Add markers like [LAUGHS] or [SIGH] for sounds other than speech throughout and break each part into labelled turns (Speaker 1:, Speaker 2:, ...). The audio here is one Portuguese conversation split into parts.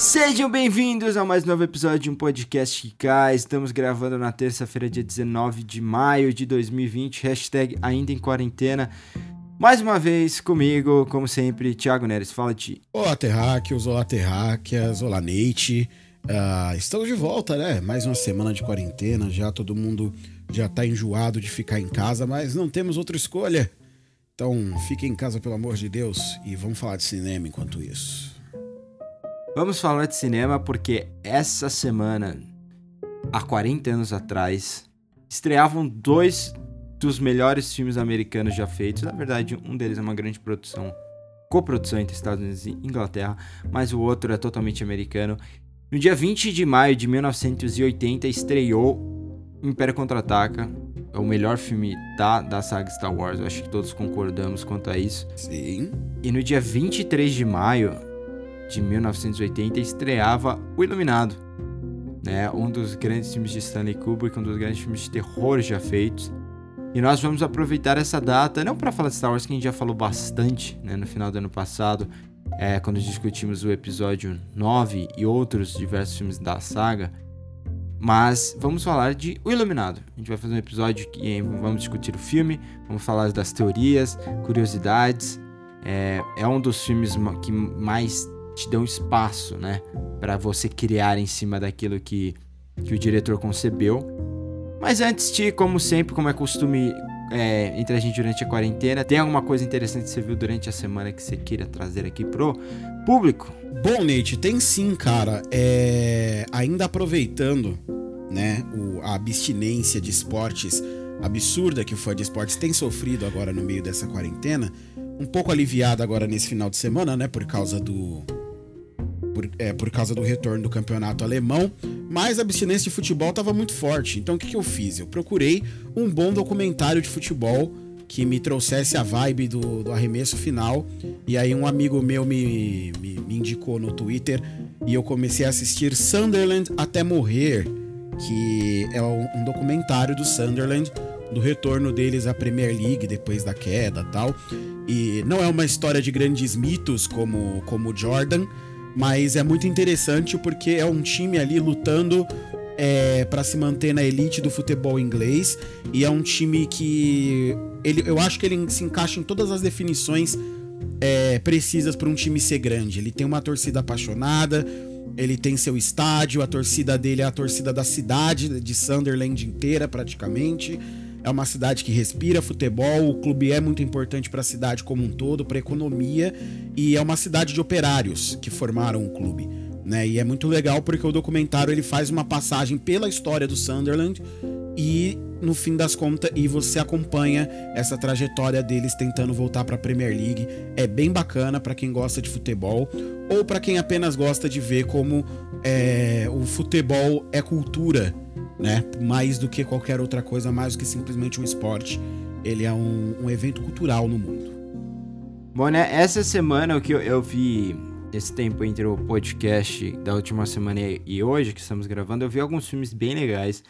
Speaker 1: Sejam bem-vindos a mais um novo episódio de um podcast que cai. Estamos gravando na terça-feira, dia 19 de maio de 2020. Hashtag ainda em quarentena. Mais uma vez comigo, como sempre, Thiago Neres. Fala, Ti.
Speaker 2: Olá, terráqueos, olá, terráqueas, olá, Neite. Ah, estamos de volta, né? Mais uma semana de quarentena, já todo mundo já tá enjoado de ficar em casa, mas não temos outra escolha. Então, fiquem em casa, pelo amor de Deus, e vamos falar de cinema enquanto isso.
Speaker 1: Vamos falar de cinema porque essa semana, há 40 anos atrás, estreavam dois dos melhores filmes americanos já feitos. Na verdade, um deles é uma grande produção, coprodução entre Estados Unidos e Inglaterra, mas o outro é totalmente americano. No dia 20 de maio de 1980 estreou Império Contra-Ataca, é o melhor filme da, da saga Star Wars, eu acho que todos concordamos quanto a isso.
Speaker 2: Sim.
Speaker 1: E no dia 23 de maio de 1980 estreava O Iluminado, né? um dos grandes filmes de Stanley Kubrick, um dos grandes filmes de terror já feitos. E nós vamos aproveitar essa data, não para falar de Star Wars, que a gente já falou bastante né, no final do ano passado, é, quando discutimos o episódio 9 e outros diversos filmes da saga, mas vamos falar de O Iluminado. A gente vai fazer um episódio que vamos discutir o filme, vamos falar das teorias, curiosidades. É, é um dos filmes que mais te dão espaço, né, para você criar em cima daquilo que, que o diretor concebeu. Mas antes de, como sempre, como é costume é, entre a gente durante a quarentena, tem alguma coisa interessante que você viu durante a semana que você queira trazer aqui pro público?
Speaker 2: Bom, Nate, tem sim, cara. É... Ainda aproveitando, né, o... a abstinência de esportes absurda que foi de esportes tem sofrido agora no meio dessa quarentena, um pouco aliviada agora nesse final de semana, né, por causa do por, é, por causa do retorno do campeonato alemão, mas a abstinência de futebol estava muito forte. Então o que, que eu fiz? Eu procurei um bom documentário de futebol que me trouxesse a vibe do, do arremesso final. E aí um amigo meu me, me, me, indicou no Twitter e eu comecei a assistir Sunderland até morrer, que é um, um documentário do Sunderland do retorno deles à Premier League depois da queda tal. E não é uma história de grandes mitos como como Jordan, mas é muito interessante porque é um time ali lutando é, para se manter na elite do futebol inglês e é um time que ele, eu acho que ele se encaixa em todas as definições é, precisas para um time ser grande. Ele tem uma torcida apaixonada, ele tem seu estádio, a torcida dele é a torcida da cidade de Sunderland inteira praticamente. É uma cidade que respira futebol, o clube é muito importante para a cidade como um todo, para a economia, e é uma cidade de operários que formaram o clube. Né? E é muito legal porque o documentário ele faz uma passagem pela história do Sunderland e no fim das contas e você acompanha essa trajetória deles tentando voltar para a Premier League. É bem bacana para quem gosta de futebol ou para quem apenas gosta de ver como é, o futebol é cultura né? Mais do que qualquer outra coisa, mais do que simplesmente um esporte. Ele é um, um evento cultural no mundo.
Speaker 1: Bom, né? Essa semana o que eu, eu vi esse tempo entre o podcast da última semana e hoje que estamos gravando, eu vi alguns filmes bem legais.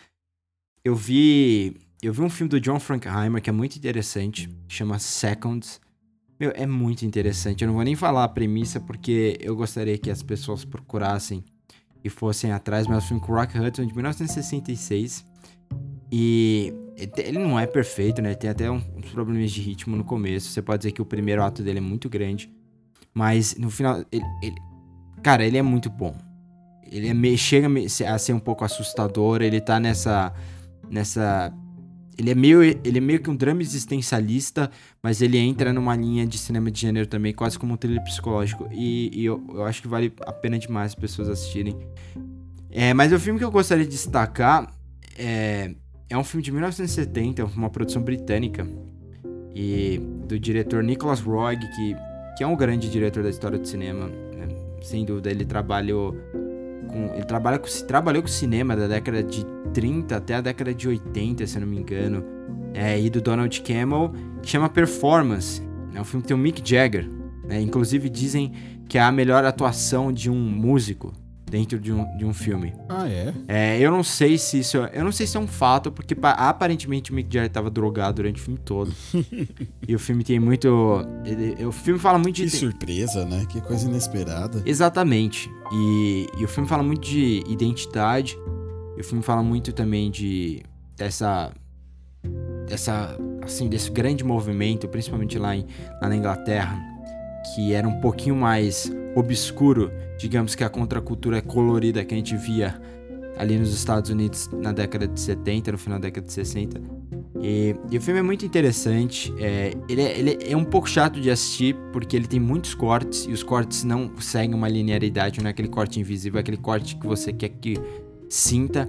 Speaker 1: Eu vi eu vi um filme do John Frankenheimer que é muito interessante, chama Seconds. Meu, é muito interessante. Eu não vou nem falar a premissa porque eu gostaria que as pessoas procurassem e fossem atrás, mas é um filme com Rock Hudson de 1966. E ele não é perfeito, né? Tem até uns problemas de ritmo no começo. Você pode dizer que o primeiro ato dele é muito grande. Mas no final, ele, ele cara, ele é muito bom. Ele é, chega a ser um pouco assustador. Ele tá nessa. nessa ele é meio, ele é meio que um drama existencialista, mas ele entra numa linha de cinema de gênero também, quase como um thriller psicológico. E, e eu, eu, acho que vale a pena demais as pessoas assistirem. É, mas o filme que eu gostaria de destacar é, é um filme de 1970, uma produção britânica, e do diretor Nicholas Roeg, que, que é um grande diretor da história do cinema. Né? Sem dúvida, ele trabalhou com, ele trabalha com, trabalhou com cinema da década de 30 até a década de 80, se eu não me engano. é, e do Donald Campbell, que chama Performance. É um filme que tem o Mick Jagger. Né? Inclusive dizem que é a melhor atuação de um músico dentro de um, de um filme.
Speaker 2: Ah, é?
Speaker 1: É, eu não sei se isso. Eu não sei se é um fato, porque pa- aparentemente o Mick Jagger estava drogado durante o filme todo. [LAUGHS] e o filme tem muito. ele- o filme fala muito
Speaker 2: Que
Speaker 1: de.
Speaker 2: surpresa, né? Que coisa inesperada.
Speaker 1: Exatamente. E, e o filme fala muito de identidade. E o filme fala muito também de. dessa. dessa. assim, desse grande movimento, principalmente lá, em, lá na Inglaterra, que era um pouquinho mais obscuro, digamos que a contracultura colorida que a gente via ali nos Estados Unidos na década de 70, no final da década de 60. E, e o filme é muito interessante. É, ele, é, ele é um pouco chato de assistir porque ele tem muitos cortes e os cortes não seguem uma linearidade, não é aquele corte invisível, é aquele corte que você quer que sinta.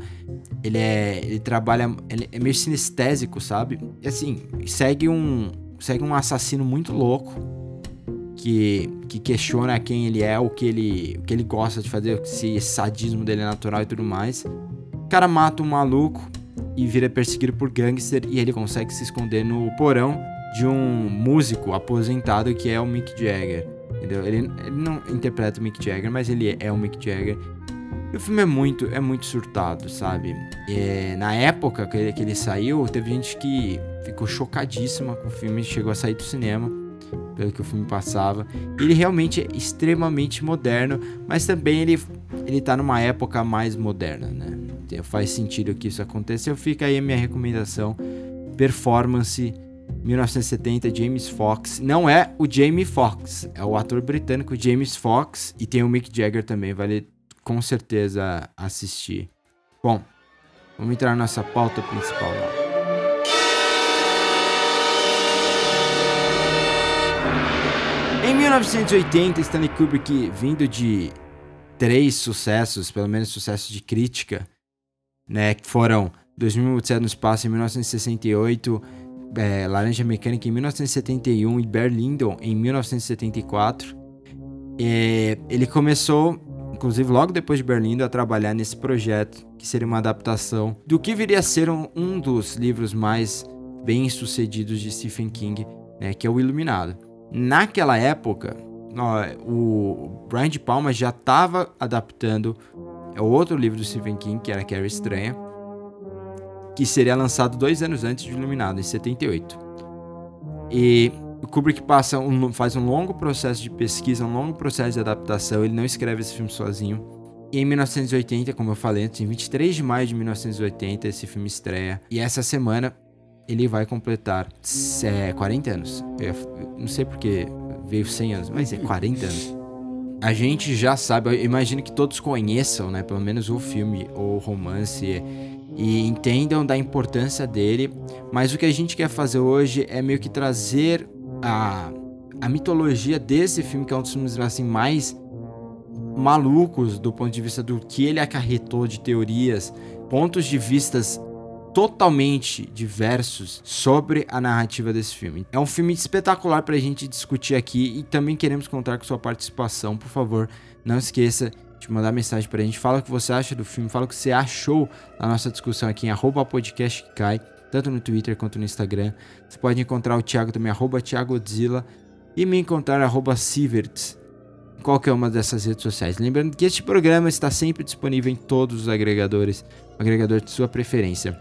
Speaker 1: Ele é, ele trabalha, ele é meio sinestésico, sabe? E assim, segue um, segue um assassino muito louco que, que questiona quem ele é, o que ele, o que ele gosta de fazer, se esse sadismo dele é natural e tudo mais. O cara mata um maluco e vira perseguido por gangster e ele consegue se esconder no porão de um músico aposentado que é o Mick Jagger. Entendeu? Ele, ele não interpreta o Mick Jagger, mas ele é o Mick Jagger. E o filme é muito, é muito surtado, sabe? Na época que ele, que ele saiu, teve gente que ficou chocadíssima com o filme, chegou a sair do cinema, pelo que o filme passava. Ele realmente é extremamente moderno, mas também ele, ele tá numa época mais moderna, né? Então, faz sentido que isso aconteceu. Fica aí a minha recomendação. Performance 1970, James Fox. Não é o Jamie Foxx, é o ator britânico James Fox. E tem o Mick Jagger também, vale com certeza assistir. Bom, vamos entrar na nossa pauta principal lá. Em 1980, Stanley Kubrick, vindo de três sucessos, pelo menos sucessos de crítica, né, que foram 2007 no Espaço em 1968, é, Laranja Mecânica em 1971 e Berlindon em 1974. É, ele começou, inclusive logo depois de Berlindon, a trabalhar nesse projeto, que seria uma adaptação do que viria a ser um, um dos livros mais bem sucedidos de Stephen King, né, que é o Iluminado. Naquela época, o Brian de Palma já estava adaptando o outro livro do Stephen King, que era Carrie Estranha, que seria lançado dois anos antes de Iluminado, em 78. E o Kubrick passa um, faz um longo processo de pesquisa, um longo processo de adaptação, ele não escreve esse filme sozinho. E em 1980, como eu falei antes, em 23 de maio de 1980, esse filme estreia. E essa semana ele vai completar é, 40 anos. Eu, não sei porque veio 100 anos, mas é 40 anos. A gente já sabe, eu imagino que todos conheçam, né, pelo menos o filme ou o romance e entendam da importância dele, mas o que a gente quer fazer hoje é meio que trazer a, a mitologia desse filme, que é um dos filmes assim mais malucos do ponto de vista do que ele acarretou de teorias, pontos de vistas totalmente diversos sobre a narrativa desse filme. É um filme espetacular pra gente discutir aqui e também queremos contar com sua participação. Por favor, não esqueça de mandar mensagem pra gente. Fala o que você acha do filme, fala o que você achou da nossa discussão aqui em arroba podcast que cai, tanto no Twitter quanto no Instagram. Você pode encontrar o Thiago também, arroba ThiagoZilla, e me encontrar arroba Sieverts qualquer uma dessas redes sociais. Lembrando que este programa está sempre disponível em todos os agregadores, agregador de sua preferência.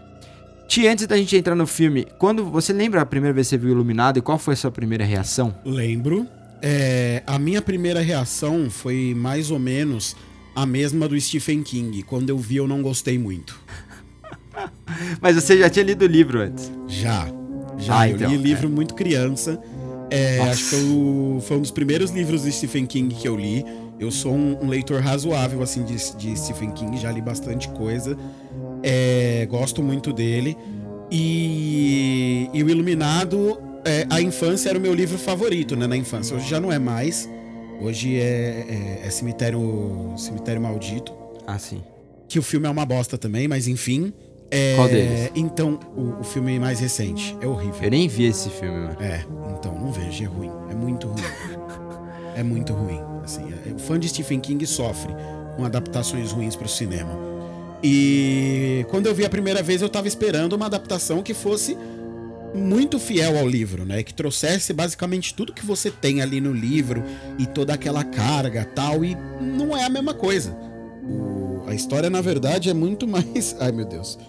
Speaker 1: Ti, antes da gente entrar no filme, quando você lembra a primeira vez que você viu Iluminado e qual foi a sua primeira reação?
Speaker 2: Lembro. É, a minha primeira reação foi mais ou menos a mesma do Stephen King. Quando eu vi, eu não gostei muito. [LAUGHS]
Speaker 1: Mas você já tinha lido o livro antes.
Speaker 2: Já. Já.
Speaker 1: Ah,
Speaker 2: eu
Speaker 1: então,
Speaker 2: li livro muito criança. É, acho que foi, o- foi um dos primeiros livros do Stephen King que eu li. Eu sou um, um leitor razoável, assim, de, de Stephen King. Já li bastante coisa. É, gosto muito dele. E, e o Iluminado, é, a infância era o meu livro favorito, né? Na infância. Hoje já não é mais. Hoje é, é- é Cemitério, Cemitério Maldito.
Speaker 1: Ah, sim.
Speaker 2: Que o filme é uma bosta também, mas enfim. É,
Speaker 1: Qual deles?
Speaker 2: Então, o, o filme mais recente. É horrível.
Speaker 1: Eu nem vi esse filme, mano.
Speaker 2: É, então, não vejo, é ruim. É muito ruim. [LAUGHS] é muito ruim. Assim, é- o fã de Stephen King sofre com adaptações ruins pro cinema. E quando eu vi a primeira vez, eu tava esperando uma adaptação que fosse muito fiel ao livro, né? Que trouxesse basicamente tudo que você tem ali no livro e toda aquela carga tal, e não é a mesma coisa. A história, na verdade, é muito mais. [LAUGHS] Ai, meu Deus.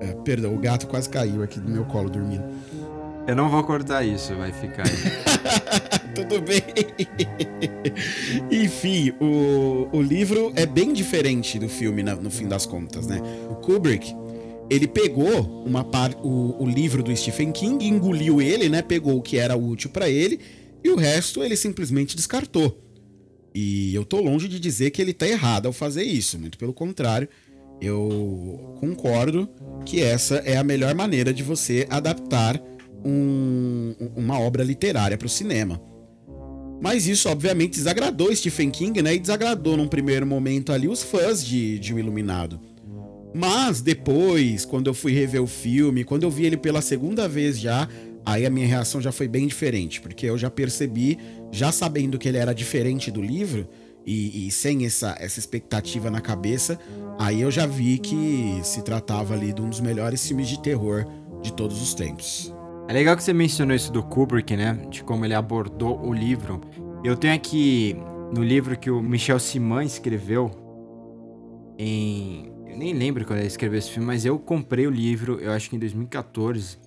Speaker 2: É, perdão, o gato quase caiu aqui do meu colo dormindo.
Speaker 1: Eu não vou cortar isso, vai ficar aí. [LAUGHS]
Speaker 2: Tudo bem. [LAUGHS] Enfim, o, o livro é bem diferente do filme, no fim das contas, né? O Kubrick, ele pegou uma par, o, o livro do Stephen King, engoliu ele, né? Pegou o que era útil para ele e o resto ele simplesmente descartou. E eu tô longe de dizer que ele tá errado ao fazer isso, muito pelo contrário. Eu concordo que essa é a melhor maneira de você adaptar um, uma obra literária para o cinema. Mas isso, obviamente, desagradou Stephen King, né? E desagradou num primeiro momento ali os fãs de, de O Iluminado. Mas depois, quando eu fui rever o filme, quando eu vi ele pela segunda vez já, aí a minha reação já foi bem diferente, porque eu já percebi, já sabendo que ele era diferente do livro, e, e, sem essa, essa expectativa na cabeça, aí eu já vi que se tratava ali de um dos melhores filmes de terror de todos os tempos.
Speaker 1: É legal que você mencionou isso do Kubrick, né? De como ele abordou o livro. Eu tenho aqui no livro que o Michel Simon escreveu em. Eu nem lembro quando ele escreveu esse filme, mas eu comprei o livro, eu acho que em 2014.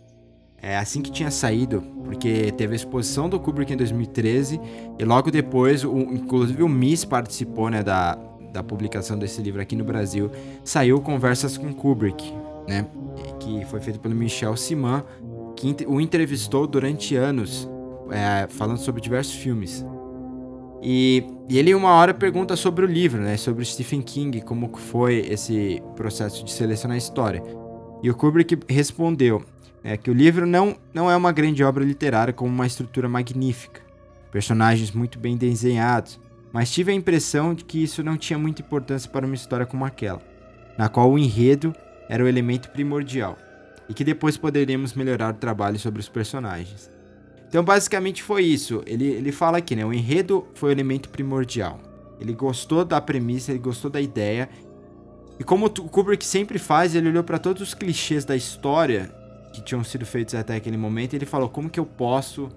Speaker 1: É assim que tinha saído, porque teve a exposição do Kubrick em 2013 e logo depois, o, inclusive o Miss participou né, da, da publicação desse livro aqui no Brasil. Saiu Conversas com Kubrick, né? Que foi feito pelo Michel Simon que o entrevistou durante anos, é, falando sobre diversos filmes. E, e, ele uma hora pergunta sobre o livro, né, sobre Stephen King, como foi esse processo de selecionar a história. E o Kubrick respondeu é, que o livro não, não é uma grande obra literária com uma estrutura magnífica, personagens muito bem desenhados, mas tive a impressão de que isso não tinha muita importância para uma história como aquela, na qual o enredo era o elemento primordial e que depois poderíamos melhorar o trabalho sobre os personagens. Então, basicamente foi isso. Ele, ele fala aqui, né? O enredo foi o elemento primordial. Ele gostou da premissa, ele gostou da ideia. E como o Kubrick sempre faz, ele olhou para todos os clichês da história que tinham sido feitos até aquele momento ele falou: como que eu posso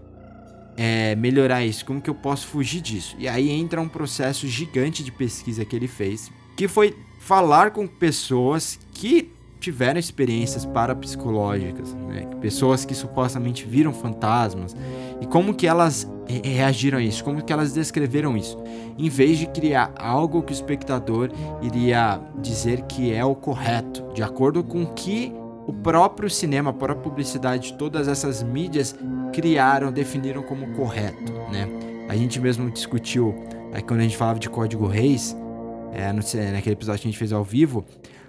Speaker 1: é, melhorar isso? Como que eu posso fugir disso? E aí entra um processo gigante de pesquisa que ele fez, que foi falar com pessoas que tiveram experiências parapsicológicas, né? pessoas que supostamente viram fantasmas e como que elas reagiram a isso, como que elas descreveram isso, em vez de criar algo que o espectador iria dizer que é o correto, de acordo com o que o próprio cinema, a própria publicidade, todas essas mídias criaram, definiram como correto, né? A gente mesmo discutiu, é, quando a gente falava de Código Reis, é, no, naquele episódio que a gente fez ao vivo,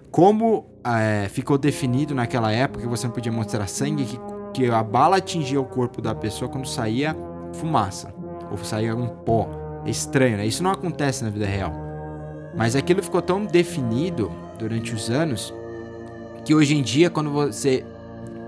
Speaker 1: como é, ficou definido naquela época que você não podia mostrar sangue, que, que a bala atingia o corpo da pessoa quando saía fumaça ou saía um pó. É estranho, né? Isso não acontece na vida real. Mas aquilo ficou tão definido durante os anos que hoje em dia, quando você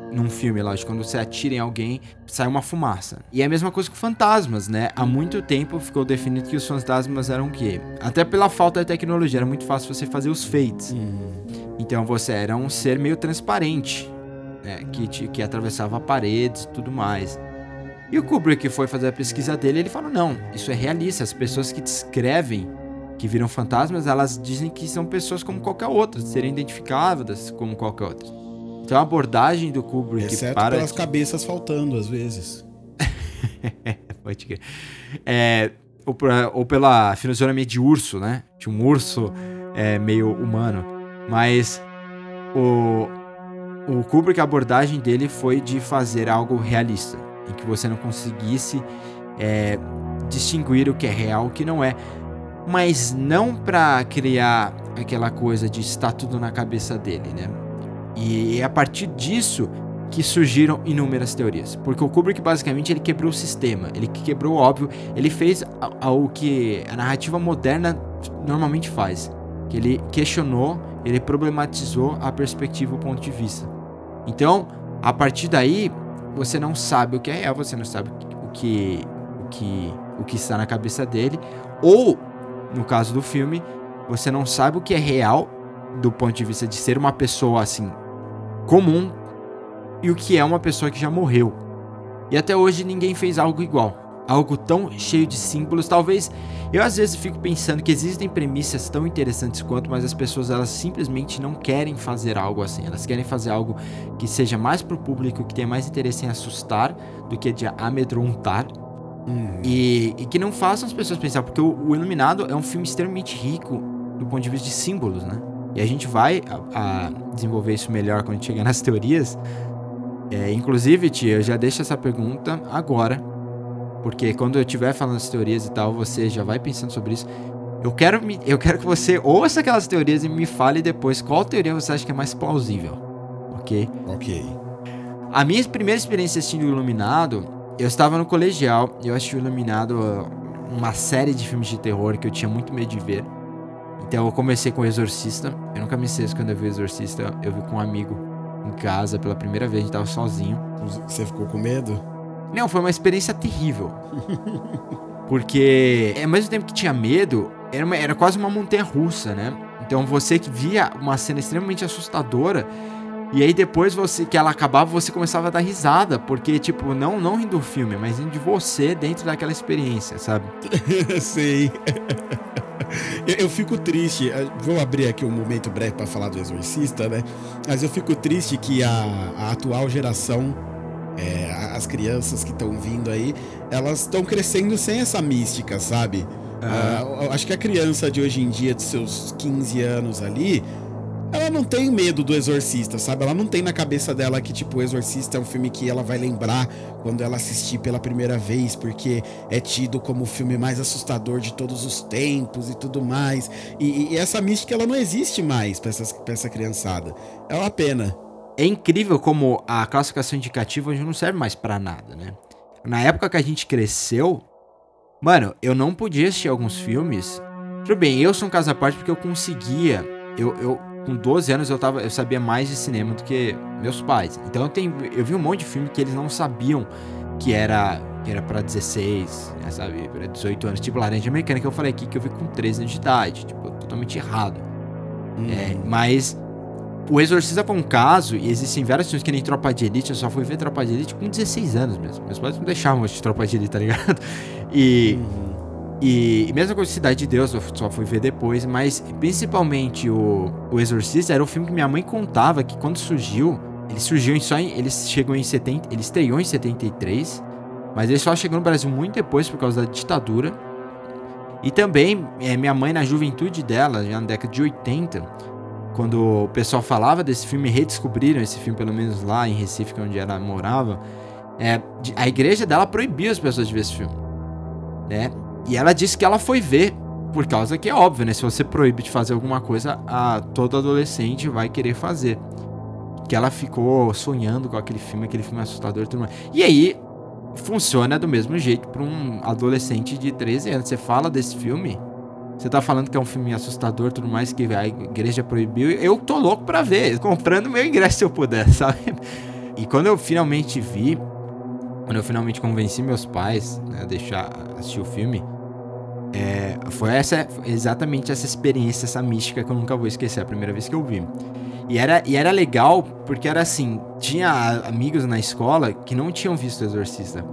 Speaker 1: num filme, lógico, quando você atira em alguém, sai uma fumaça. E é a mesma coisa com fantasmas, né? Há muito tempo ficou definido que os fantasmas eram o quê? Até pela falta de tecnologia, era muito fácil você fazer os fades. Hum. Então você era um ser meio transparente, né? Que, te, que atravessava paredes e tudo mais. E o Kubrick foi fazer a pesquisa dele, ele falou: não, isso é realista. As pessoas que descrevem que viram fantasmas, elas dizem que são pessoas como qualquer outra, serem identificáveis como qualquer outra. Então a abordagem do Kubrick
Speaker 2: Exceto
Speaker 1: para.
Speaker 2: pelas cabeças faltando, às vezes. [LAUGHS]
Speaker 1: Pode crer. É, ou, ou, pela fisionomia de urso, né? De um urso é, meio humano. Mas o, o Kubrick, a abordagem dele foi de fazer algo realista. Em que você não conseguisse é, distinguir o que é real e o que não é. Mas não para criar aquela coisa de estar tudo na cabeça dele, né? E é a partir disso que surgiram inúmeras teorias. Porque o Kubrick basicamente ele quebrou o sistema, ele quebrou o óbvio, ele fez o que a narrativa moderna normalmente faz, que ele questionou, ele problematizou a perspectiva, o ponto de vista. Então, a partir daí, você não sabe o que é real, você não sabe o que o que o que está na cabeça dele, ou no caso do filme, você não sabe o que é real do ponto de vista de ser uma pessoa assim comum e o que é uma pessoa que já morreu. E até hoje ninguém fez algo igual. Algo tão cheio de símbolos, talvez eu às vezes fico pensando que existem premissas tão interessantes quanto, mas as pessoas elas simplesmente não querem fazer algo assim. Elas querem fazer algo que seja mais pro público, que tenha mais interesse em assustar do que de amedrontar.
Speaker 2: Uhum.
Speaker 1: E, e, que não façam as pessoas pensar, porque o, o, Iluminado é um filme extremamente rico do ponto de vista de símbolos, né? E a gente vai a, a desenvolver isso melhor quando a gente chegar nas teorias. É, inclusive, tia, eu já deixo essa pergunta agora porque quando eu estiver falando as teorias e tal, você já vai pensando sobre isso. Eu quero, me, eu quero que você ouça aquelas teorias e me fale depois qual teoria você acha que é mais plausível. Ok?
Speaker 2: Ok.
Speaker 1: A minha primeira experiência assistindo o Iluminado, eu estava no colegial, eu assisti o Iluminado, uma série de filmes de terror que eu tinha muito medo de ver. Então eu comecei com o Exorcista. Eu nunca me esqueço quando eu vi o Exorcista, eu vi com um amigo em casa pela primeira vez, a gente tava sozinho.
Speaker 2: Você ficou com medo?
Speaker 1: Não, foi uma experiência terrível. [LAUGHS] Porque, ao mesmo tempo que tinha medo, era, uma, era quase uma montanha russa, né? Então você que via uma cena extremamente assustadora. E aí depois você que ela acabava, você começava a dar risada, porque tipo, não não rindo do filme, mas rindo de você dentro daquela experiência, sabe? [LAUGHS]
Speaker 2: Sei. eu, eu, fico triste, vou abrir aqui um momento breve para falar do Exorcista, né? Mas eu fico triste que a, a atual geração é, as crianças que estão vindo aí, elas estão crescendo sem essa mística, sabe? Uh, acho que a criança de hoje em dia, de seus 15 anos ali, ela não tem medo do Exorcista, sabe? Ela não tem na cabeça dela que, tipo, o Exorcista é um filme que ela vai lembrar quando ela assistir pela primeira vez, porque é tido como o filme mais assustador de todos os tempos e tudo mais. E, e essa mística, ela não existe mais pra, essas, pra essa criançada. É uma pena
Speaker 1: é incrível como a classificação indicativa hoje não serve mais para nada, né? Na época que a gente cresceu, mano, eu não podia assistir alguns filmes. Tudo bem, eu sou um caso à parte porque eu conseguia. Eu, eu com 12 anos eu tava, eu sabia mais de cinema do que meus pais. Então eu tenho, eu vi um monte de filme que eles não sabiam que era que era para 16, né, sabe, para 18 anos, tipo Laranja Mecânica que eu falei aqui que eu vi com 13 anos de idade, tipo, totalmente errado. Hum. É, mas o Exorcista foi um caso, e existem várias filmes que nem Tropa de Elite, eu só fui ver Tropa de Elite com 16 anos mesmo. Meus pais não deixavam de Tropa de Elite, tá ligado? [LAUGHS] E. Uhum. E, e mesma coisa Cidade de Deus, eu só fui ver depois, mas principalmente o, o Exorcista era um filme que minha mãe contava que quando surgiu, ele surgiu em só em, ele chegou em 70, ele estreou em 73, mas ele só chegou no Brasil muito depois por causa da ditadura. E também, é, minha mãe na juventude dela, já na década de 80, quando o pessoal falava desse filme, redescobriram esse filme, pelo menos lá em Recife, que é onde ela morava, é, a igreja dela proibia as pessoas de ver esse filme. Né? E ela disse que ela foi ver, por causa que é óbvio, né? Se você proíbe de fazer alguma coisa, a, todo adolescente vai querer fazer. Que ela ficou sonhando com aquele filme, aquele filme assustador e tudo mais. E aí, funciona do mesmo jeito para um adolescente de 13 anos. Você fala desse filme, você tá falando que é um filme assustador tudo mais, que a igreja proibiu. Eu tô louco pra ver, comprando meu ingresso se eu puder, [LAUGHS] sabe? E quando eu finalmente vi, quando eu finalmente convenci meus pais né, a deixar assistir o filme, é, foi essa, exatamente essa experiência, essa mística que eu nunca vou esquecer, a primeira vez que eu vi. E era, e era legal porque era assim: tinha amigos na escola que não tinham visto o Exorcista.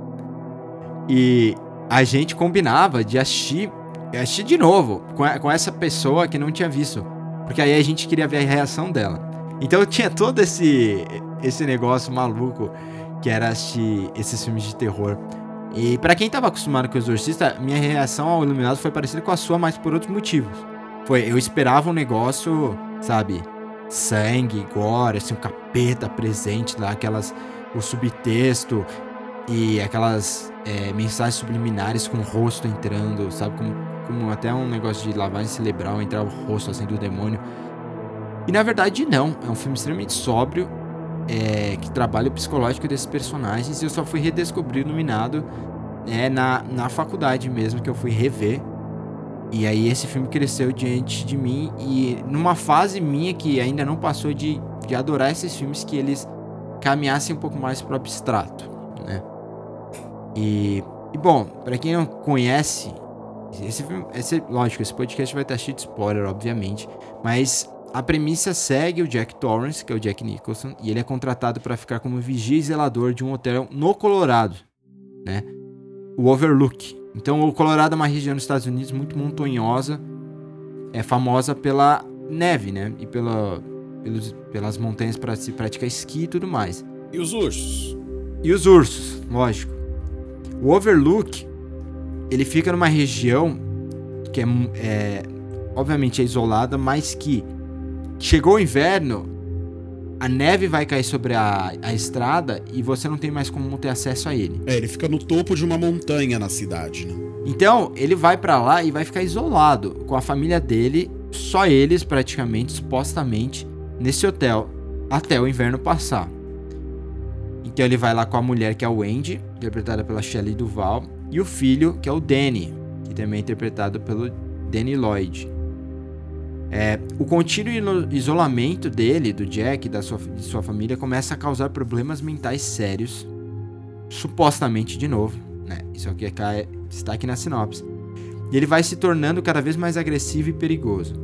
Speaker 1: E a gente combinava de assistir eu assisti de novo com, com essa pessoa que não tinha visto. Porque aí a gente queria ver a reação dela. Então tinha todo esse, esse negócio maluco que era assistir esses filmes de terror. E para quem tava acostumado com o Exorcista, minha reação ao Iluminado foi parecida com a sua, mas por outros motivos. Foi, eu esperava um negócio, sabe, sangue, gore, assim, um capeta presente lá, aquelas, o subtexto e aquelas é, mensagens subliminares com o rosto entrando, sabe, como como até um negócio de lavagem cerebral, entrar o rosto assim do demônio. E na verdade não, é um filme extremamente sóbrio, é, que trabalha o psicológico desses personagens, e eu só fui redescobrir o Iluminado é, na, na faculdade mesmo, que eu fui rever. E aí esse filme cresceu diante de mim, e numa fase minha que ainda não passou de, de adorar esses filmes que eles caminhassem um pouco mais pro abstrato, né? E, e bom, para quem não conhece esse filme, esse, lógico, esse podcast vai estar cheio de spoiler, obviamente. Mas a premissa segue o Jack Torrance, que é o Jack Nicholson, e ele é contratado para ficar como vigia e zelador de um hotel no Colorado, né? O Overlook. Então, o Colorado é uma região nos Estados Unidos muito montanhosa, é famosa pela neve, né? E pela, pelos, pelas montanhas para se praticar esqui e tudo mais.
Speaker 2: E os ursos?
Speaker 1: E os ursos, lógico. O Overlook, ele fica numa região que é, é obviamente é isolada, mas que chegou o inverno, a neve vai cair sobre a, a estrada e você não tem mais como ter acesso a ele.
Speaker 2: É, ele fica no topo de uma montanha na cidade, né?
Speaker 1: Então, ele vai para lá e vai ficar isolado com a família dele, só eles praticamente, supostamente, nesse hotel até o inverno passar. Então ele vai lá com a mulher que é o Wendy, interpretada pela Shelley Duval, e o filho que é o Danny, que também é interpretado pelo Danny Lloyd. É, o contínuo isolamento dele, do Jack e da sua, de sua família, começa a causar problemas mentais sérios, supostamente de novo, né? Isso é o que está aqui na sinopse. E ele vai se tornando cada vez mais agressivo e perigoso,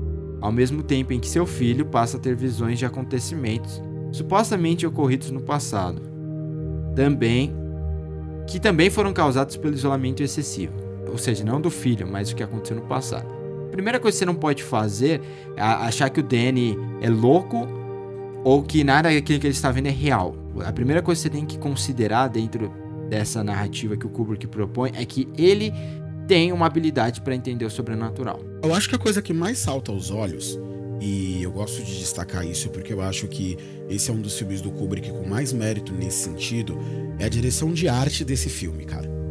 Speaker 1: ao mesmo tempo em que seu filho passa a ter visões de acontecimentos supostamente ocorridos no passado, também que também foram causados pelo isolamento excessivo, ou seja, não do filho, mas o que aconteceu no passado primeira coisa que você não pode fazer é achar que o Danny é louco ou que nada daquilo que ele está vendo é real. A primeira coisa que você tem que considerar dentro dessa narrativa que o Kubrick propõe é que ele tem uma habilidade para entender o sobrenatural.
Speaker 2: Eu acho que a coisa que mais salta aos olhos, e eu gosto de destacar isso porque eu acho que esse é um dos filmes do Kubrick com mais mérito nesse sentido, é a direção de arte desse filme, cara.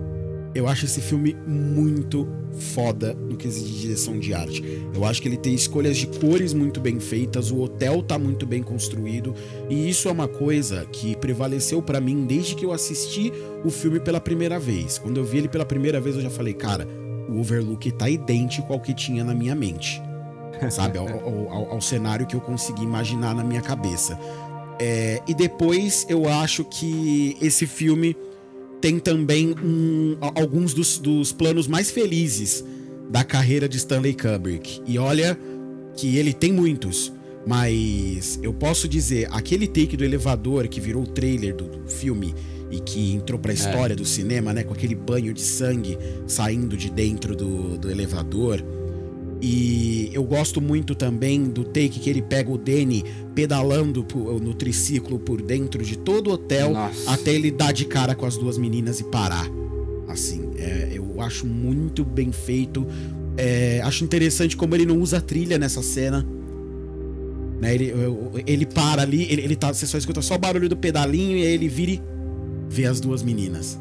Speaker 2: Eu acho esse filme muito foda no quesito de direção de arte. Eu acho que ele tem escolhas de cores muito bem feitas, o hotel tá muito bem construído, e isso é uma coisa que prevaleceu para mim desde que eu assisti o filme pela primeira vez. Quando eu vi ele pela primeira vez, eu já falei, cara, o Overlook tá idêntico ao que tinha na minha mente. [LAUGHS] Sabe? Ao, ao, ao cenário que eu consegui imaginar na minha cabeça. É, e depois eu acho que esse filme tem também um, alguns dos, dos planos mais felizes da carreira de Stanley Kubrick. E olha que ele tem muitos. Mas eu posso dizer, aquele take do elevador que virou o trailer do, do filme e que entrou pra história é. do cinema, né? Com aquele banho de sangue saindo de dentro do, do elevador. E eu gosto muito também do take que ele pega o Danny pedalando no triciclo por dentro de todo o hotel Nossa. até ele dar de cara com as duas meninas e parar. Assim, é, eu acho muito bem feito. É, acho interessante como ele não usa trilha nessa cena. Né, ele, ele para ali, ele, ele tá, você só escuta só o barulho do pedalinho e aí ele vira e vê as duas meninas.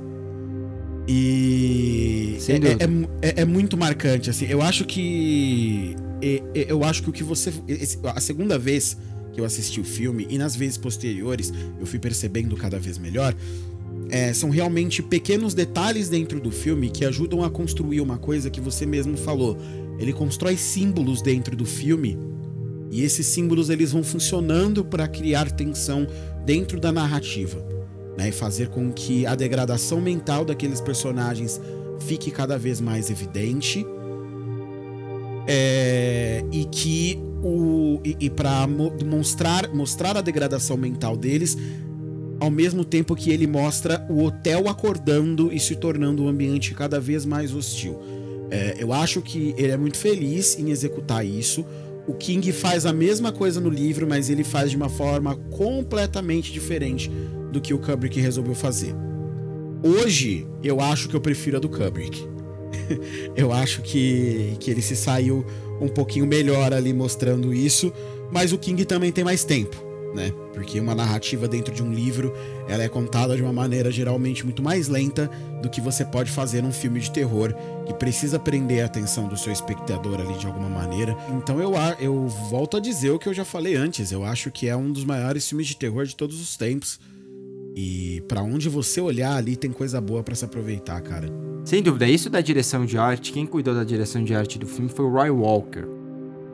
Speaker 2: E é, é, é, é, muito marcante, assim. Eu acho que. Eu acho que o que você. A segunda vez que eu assisti o filme, e nas vezes posteriores, eu fui percebendo cada vez melhor. É, são realmente pequenos detalhes dentro do filme que ajudam a construir uma coisa que você mesmo falou. Ele constrói símbolos dentro do filme e esses símbolos eles vão funcionando para criar tensão dentro da narrativa né, e fazer com que a degradação mental daqueles personagens fique cada vez mais evidente é, e que o e, e para mostrar mostrar a degradação mental deles ao mesmo tempo que ele mostra o hotel acordando e se tornando um ambiente cada vez mais hostil. É, eu acho que ele é muito feliz em executar isso. O King faz a mesma coisa no livro, mas ele faz de uma forma completamente diferente do que o Kubrick resolveu fazer. Hoje, eu acho que eu prefiro a do Kubrick. [LAUGHS] eu acho que, que ele se saiu um pouquinho melhor ali mostrando isso, mas o King também tem mais tempo, né? Porque uma narrativa dentro de um livro, ela é contada de uma maneira geralmente muito mais lenta do que você pode fazer num filme de terror que precisa prender a atenção do seu espectador ali de alguma maneira. Então eu, eu volto a dizer o que eu já falei antes, eu acho que é um dos maiores filmes de terror de todos os tempos. E para onde você olhar ali tem coisa boa para se aproveitar, cara.
Speaker 1: Sem dúvida, isso da direção de arte, quem cuidou da direção de arte do filme foi o Roy Walker.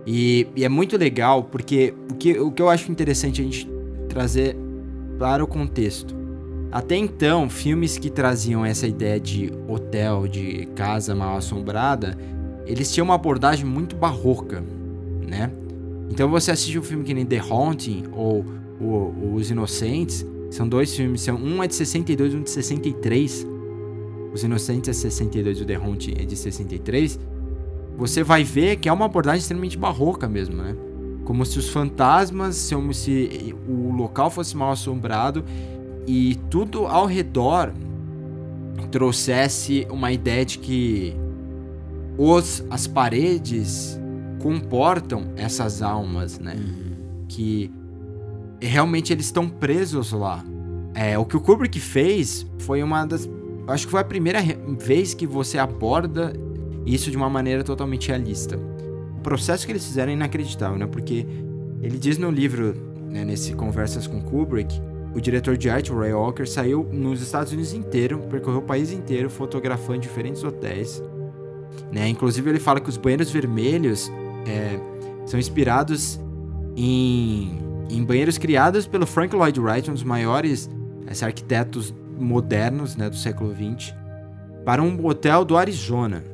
Speaker 1: E, e é muito legal porque o que, o que eu acho interessante a gente trazer para o contexto. Até então, filmes que traziam essa ideia de hotel, de casa mal assombrada, eles tinham uma abordagem muito barroca, né? Então você assiste um filme que nem The Haunting ou o, Os Inocentes, são dois filmes, são, um é de 62 e um de 63. Os Inocentes é 62 e o The Haunting é de 63. Você vai ver que é uma abordagem extremamente barroca mesmo, né? Como se os fantasmas, como se o local fosse mal assombrado e tudo ao redor trouxesse uma ideia de que os, as paredes comportam essas almas, né? Uhum. Que realmente eles estão presos lá. É, o que o Kubrick fez foi uma das. Acho que foi a primeira vez que você aborda isso de uma maneira totalmente realista. O processo que eles fizeram é inacreditável, né? Porque ele diz no livro, né, nesse Conversas com Kubrick, o diretor de arte, Ray Walker, saiu nos Estados Unidos inteiro, percorreu o país inteiro fotografando diferentes hotéis. Né? Inclusive ele fala que os banheiros vermelhos é, são inspirados em, em banheiros criados pelo Frank Lloyd Wright, um dos maiores arquitetos modernos né, do século XX, para um hotel do Arizona.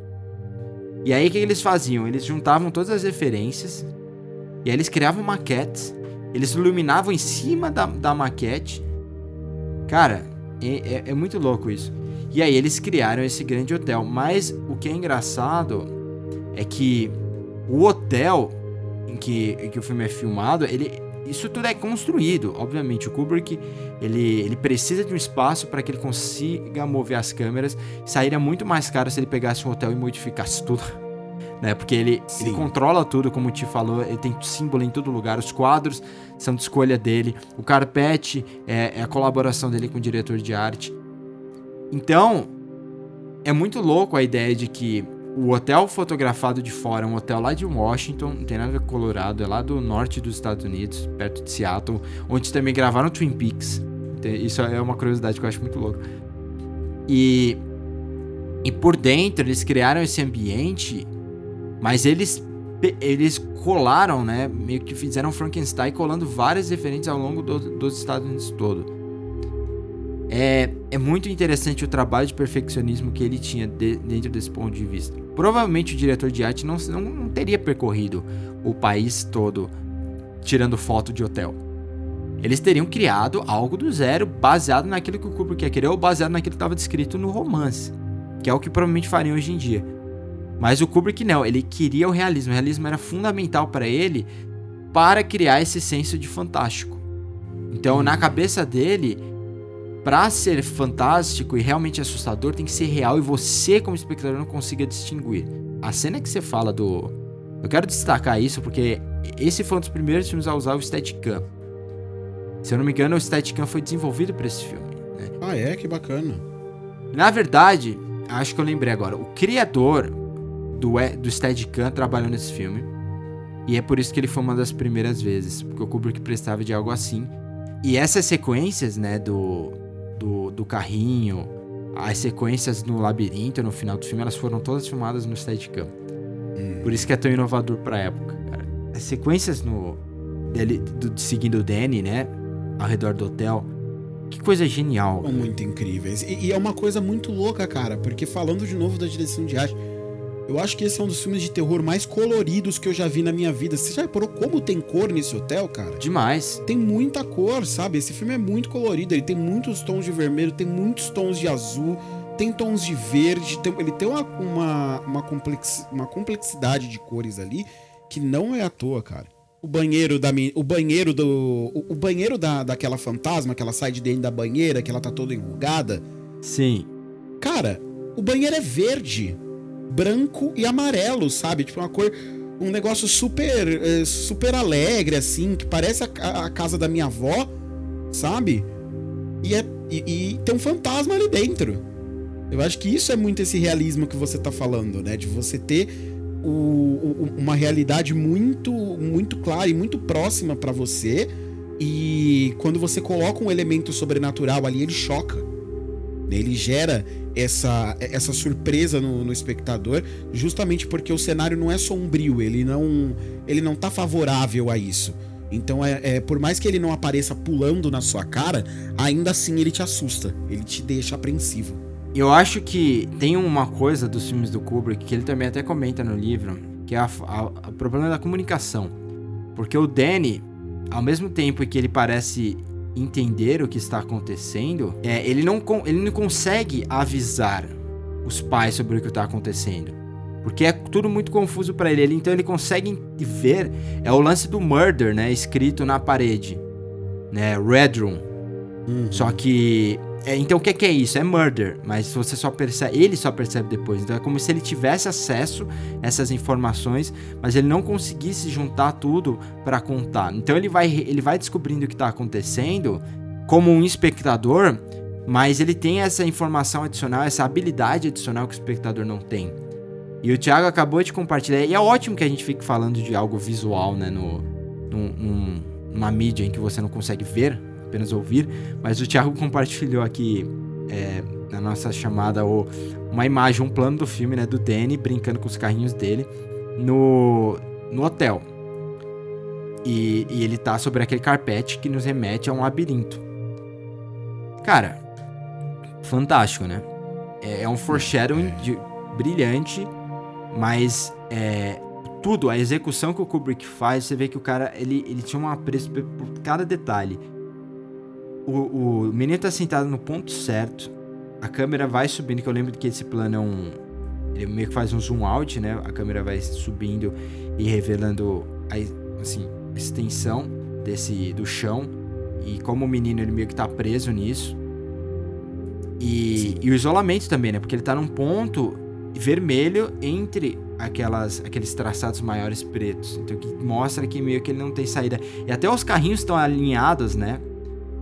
Speaker 1: E aí o que eles faziam? Eles juntavam todas as referências e aí eles criavam maquetes, eles iluminavam em cima da, da maquete. Cara, é, é, é muito louco isso. E aí eles criaram esse grande hotel. Mas o que é engraçado é que o hotel em que, em que o filme é filmado, ele, isso tudo é construído. Obviamente, o Kubrick ele, ele precisa de um espaço para que ele consiga mover as câmeras. Sairia muito mais caro se ele pegasse um hotel e modificasse tudo. [LAUGHS] Né? Porque ele, ele controla tudo, como o Ti falou, ele tem símbolo em todo lugar. Os quadros são de escolha dele. O carpete é, é a colaboração dele com o diretor de arte. Então, é muito louco a ideia de que o hotel fotografado de fora é um hotel lá de Washington, não tem nada a ver com Colorado, é lá do norte dos Estados Unidos, perto de Seattle, onde também gravaram Twin Peaks. Isso é uma curiosidade que eu acho muito louco. E, e por dentro eles criaram esse ambiente, mas eles eles colaram, né? Meio que fizeram Frankenstein colando várias referências ao longo do, dos Estados Unidos todo. É, é muito interessante o trabalho de perfeccionismo que ele tinha de, dentro desse ponto de vista. Provavelmente o diretor de arte não, não, não teria percorrido o país todo tirando foto de hotel. Eles teriam criado algo do zero, baseado naquilo que o Kubrick quer querer, ou baseado naquilo que estava descrito no romance, que é o que provavelmente fariam hoje em dia. Mas o Kubrick não, ele queria o realismo. O realismo era fundamental para ele para criar esse senso de fantástico. Então, na cabeça dele, Pra ser fantástico e realmente assustador, tem que ser real e você, como espectador, não consiga distinguir. A cena que você fala do. Eu quero destacar isso porque esse foi um dos primeiros filmes a usar o Steadicam. Se eu não me engano, o Steadicam foi desenvolvido para esse filme. Né?
Speaker 2: Ah, é? Que bacana.
Speaker 1: Na verdade, acho que eu lembrei agora. O criador do, do Steadicam trabalhou nesse filme. E é por isso que ele foi uma das primeiras vezes. Porque o Kubrick prestava de algo assim. E essas sequências, né, do, do, do carrinho, as sequências no labirinto no final do filme, elas foram todas filmadas no Steadicam. Hum. Por isso que é tão inovador pra época, cara. As sequências no dele, do, seguindo o Danny, né, ao redor do hotel, que coisa genial.
Speaker 2: Muito incríveis. E, e, é uma coisa muito louca, cara, porque falando de novo da direção de arte, eu acho que esse é um dos filmes de terror mais coloridos que eu já vi na minha vida. Você já reparou como tem cor nesse hotel, cara?
Speaker 1: Demais.
Speaker 2: Tem muita cor, sabe? Esse filme é muito colorido. Ele tem muitos tons de vermelho, tem muitos tons de azul, tem tons de verde. Tem, ele tem uma, uma, uma, complex, uma complexidade de cores ali que não é à toa, cara. O banheiro da o banheiro do o, o banheiro da, daquela fantasma que ela sai de dentro da banheira, que ela tá toda enrugada.
Speaker 1: Sim.
Speaker 2: Cara, o banheiro é verde branco e amarelo, sabe? Tipo uma cor um negócio super eh, super alegre assim, que parece a, a casa da minha avó, sabe? E, é, e, e, tem um fantasma ali dentro. Eu acho que isso é muito esse realismo que você tá falando, né? De você ter o, o, uma realidade muito muito clara e muito próxima para você. E quando você coloca um elemento sobrenatural ali, ele choca. Ele gera essa, essa surpresa no, no, espectador, justamente porque o cenário não é sombrio, ele não, ele não tá favorável a isso. Então, é, é, por mais que ele não apareça pulando na sua cara, ainda assim ele te assusta, ele te deixa apreensivo.
Speaker 1: Eu acho que tem uma coisa dos filmes do Kubrick que ele também até comenta no livro, que é o problema da comunicação. Porque o Danny, ao mesmo tempo que ele parece entender o que está acontecendo, é, ele, não, ele não consegue avisar os pais sobre o que está acontecendo. Porque é tudo muito confuso para ele. ele. Então ele consegue ver. É o lance do murder, né? Escrito na parede. Né? Red Room. Uhum. Só que. É, então o que é, que é isso? É murder. Mas você só percebe. Ele só percebe depois. Então é como se ele tivesse acesso a essas informações, mas ele não conseguisse juntar tudo para contar. Então ele vai, ele vai descobrindo o que tá acontecendo como um espectador. Mas ele tem essa informação adicional, essa habilidade adicional que o espectador não tem. E o Thiago acabou de compartilhar. E é ótimo que a gente fique falando de algo visual, né? No, num, numa mídia em que você não consegue ver, apenas ouvir. Mas o Thiago compartilhou aqui é, na nossa chamada o, uma imagem, um plano do filme, né? Do Danny brincando com os carrinhos dele no, no hotel. E, e ele tá sobre aquele carpete que nos remete a um labirinto. Cara, fantástico, né? É, é um foreshadowing de, brilhante mas é, tudo, a execução que o Kubrick faz, você vê que o cara, ele, ele tinha um apreço por cada detalhe. O, o menino tá sentado no ponto certo, a câmera vai subindo, que eu lembro que esse plano é um... Ele meio que faz um zoom out, né? A câmera vai subindo e revelando a assim, extensão desse, do chão. E como o menino, ele meio que tá preso nisso. E, e o isolamento também, né? Porque ele tá num ponto vermelho entre aquelas, aqueles traçados maiores pretos. Então que mostra que meio que ele não tem saída. E até os carrinhos estão alinhados, né?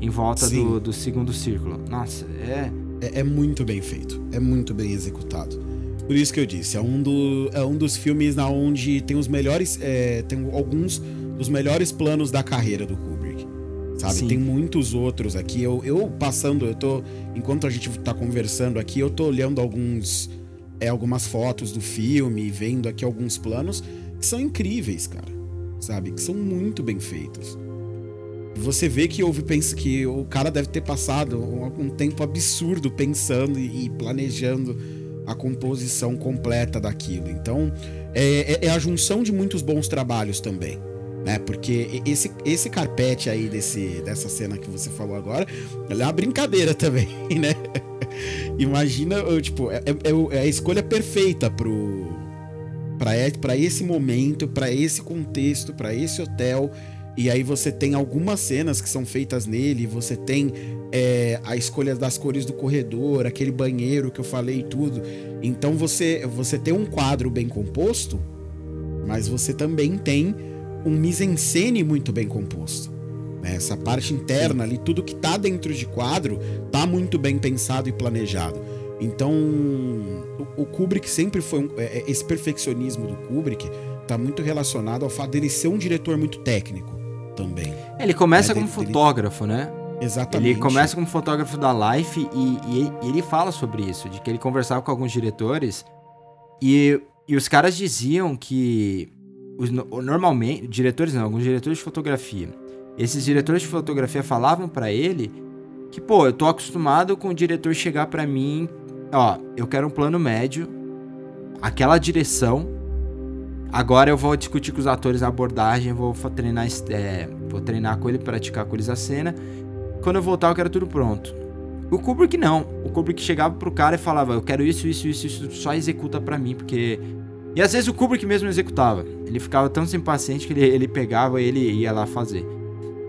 Speaker 1: Em volta do, do, segundo círculo. Nossa, é...
Speaker 2: é... é. muito bem feito. É muito bem executado. Por isso que eu disse, é um, do, é um dos filmes na onde tem os melhores. É, tem alguns dos melhores planos da carreira do Kubrick. Sabe? Sim. Tem muitos outros aqui. Eu, eu passando, eu tô. Enquanto a gente tá conversando aqui, eu tô olhando alguns é, algumas fotos do filme, vendo aqui alguns planos que são incríveis, cara. Sabe? Que são muito bem feitos. Você vê que houve pensa que o cara deve ter passado um, tempo absurdo pensando e, planejando a composição completa daquilo. Então, é, é, é, a junção de muitos bons trabalhos também. Né? Porque esse, esse carpete aí desse, dessa cena que você falou agora, é uma brincadeira também, [LAUGHS] né? Imagina, tipo, é, é, é, a escolha perfeita pro para esse momento, para esse contexto, para esse hotel. E aí você tem algumas cenas que são feitas nele, você tem é, a escolha das cores do corredor, aquele banheiro que eu falei e tudo. Então você, você tem um quadro bem composto, mas você também tem um mise-en-scène muito bem composto. Né? Essa parte interna ali, tudo que tá dentro de quadro, tá muito bem pensado e planejado. Então, o, Kubrick sempre foi um, é, é, esse perfeccionismo do Kubrick tá muito relacionado ao fato dele ser um diretor muito técnico também.
Speaker 1: É, ele começa né? como dele, fotógrafo, né?
Speaker 2: Exatamente.
Speaker 1: Ele começa como fotógrafo da Life e, e, e, ele fala sobre isso, de que ele conversava com alguns diretores e, e os caras diziam que os, normalmente, diretores não, alguns diretores de fotografia, esses diretores de fotografia falavam para ele que, pô, eu tô acostumado com o diretor chegar para mim, ó, eu quero um plano médio, aquela direção. Agora eu vou discutir com os atores a abordagem, vou treinar, é, vou treinar com ele, praticar com eles a cena. Quando eu voltar, eu quero tudo pronto. O Kubrick não. O Kubrick chegava pro cara e falava: Eu quero isso, isso, isso, isso, só executa para mim, porque. E às vezes o Kubrick mesmo executava. Ele ficava tão sem paciente que ele, ele pegava e ele ia lá fazer.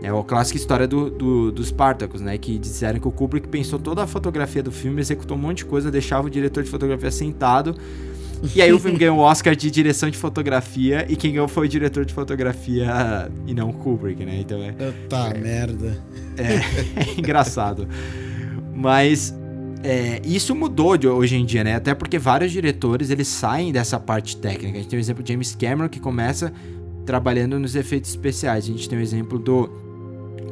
Speaker 1: É a clássica história do, do, dos Spartacus, né? Que disseram que o Kubrick pensou toda a fotografia do filme, executou um monte de coisa, deixava o diretor de fotografia sentado. E aí o filme ganhou o Oscar de direção de fotografia e quem ganhou foi o diretor de fotografia e não o Kubrick, né? Então é.
Speaker 2: Tá, é, merda.
Speaker 1: É, é [LAUGHS] engraçado. Mas é, isso mudou de hoje em dia, né? Até porque vários diretores eles saem dessa parte técnica. A gente tem o exemplo de James Cameron que começa trabalhando nos efeitos especiais. A gente tem o exemplo do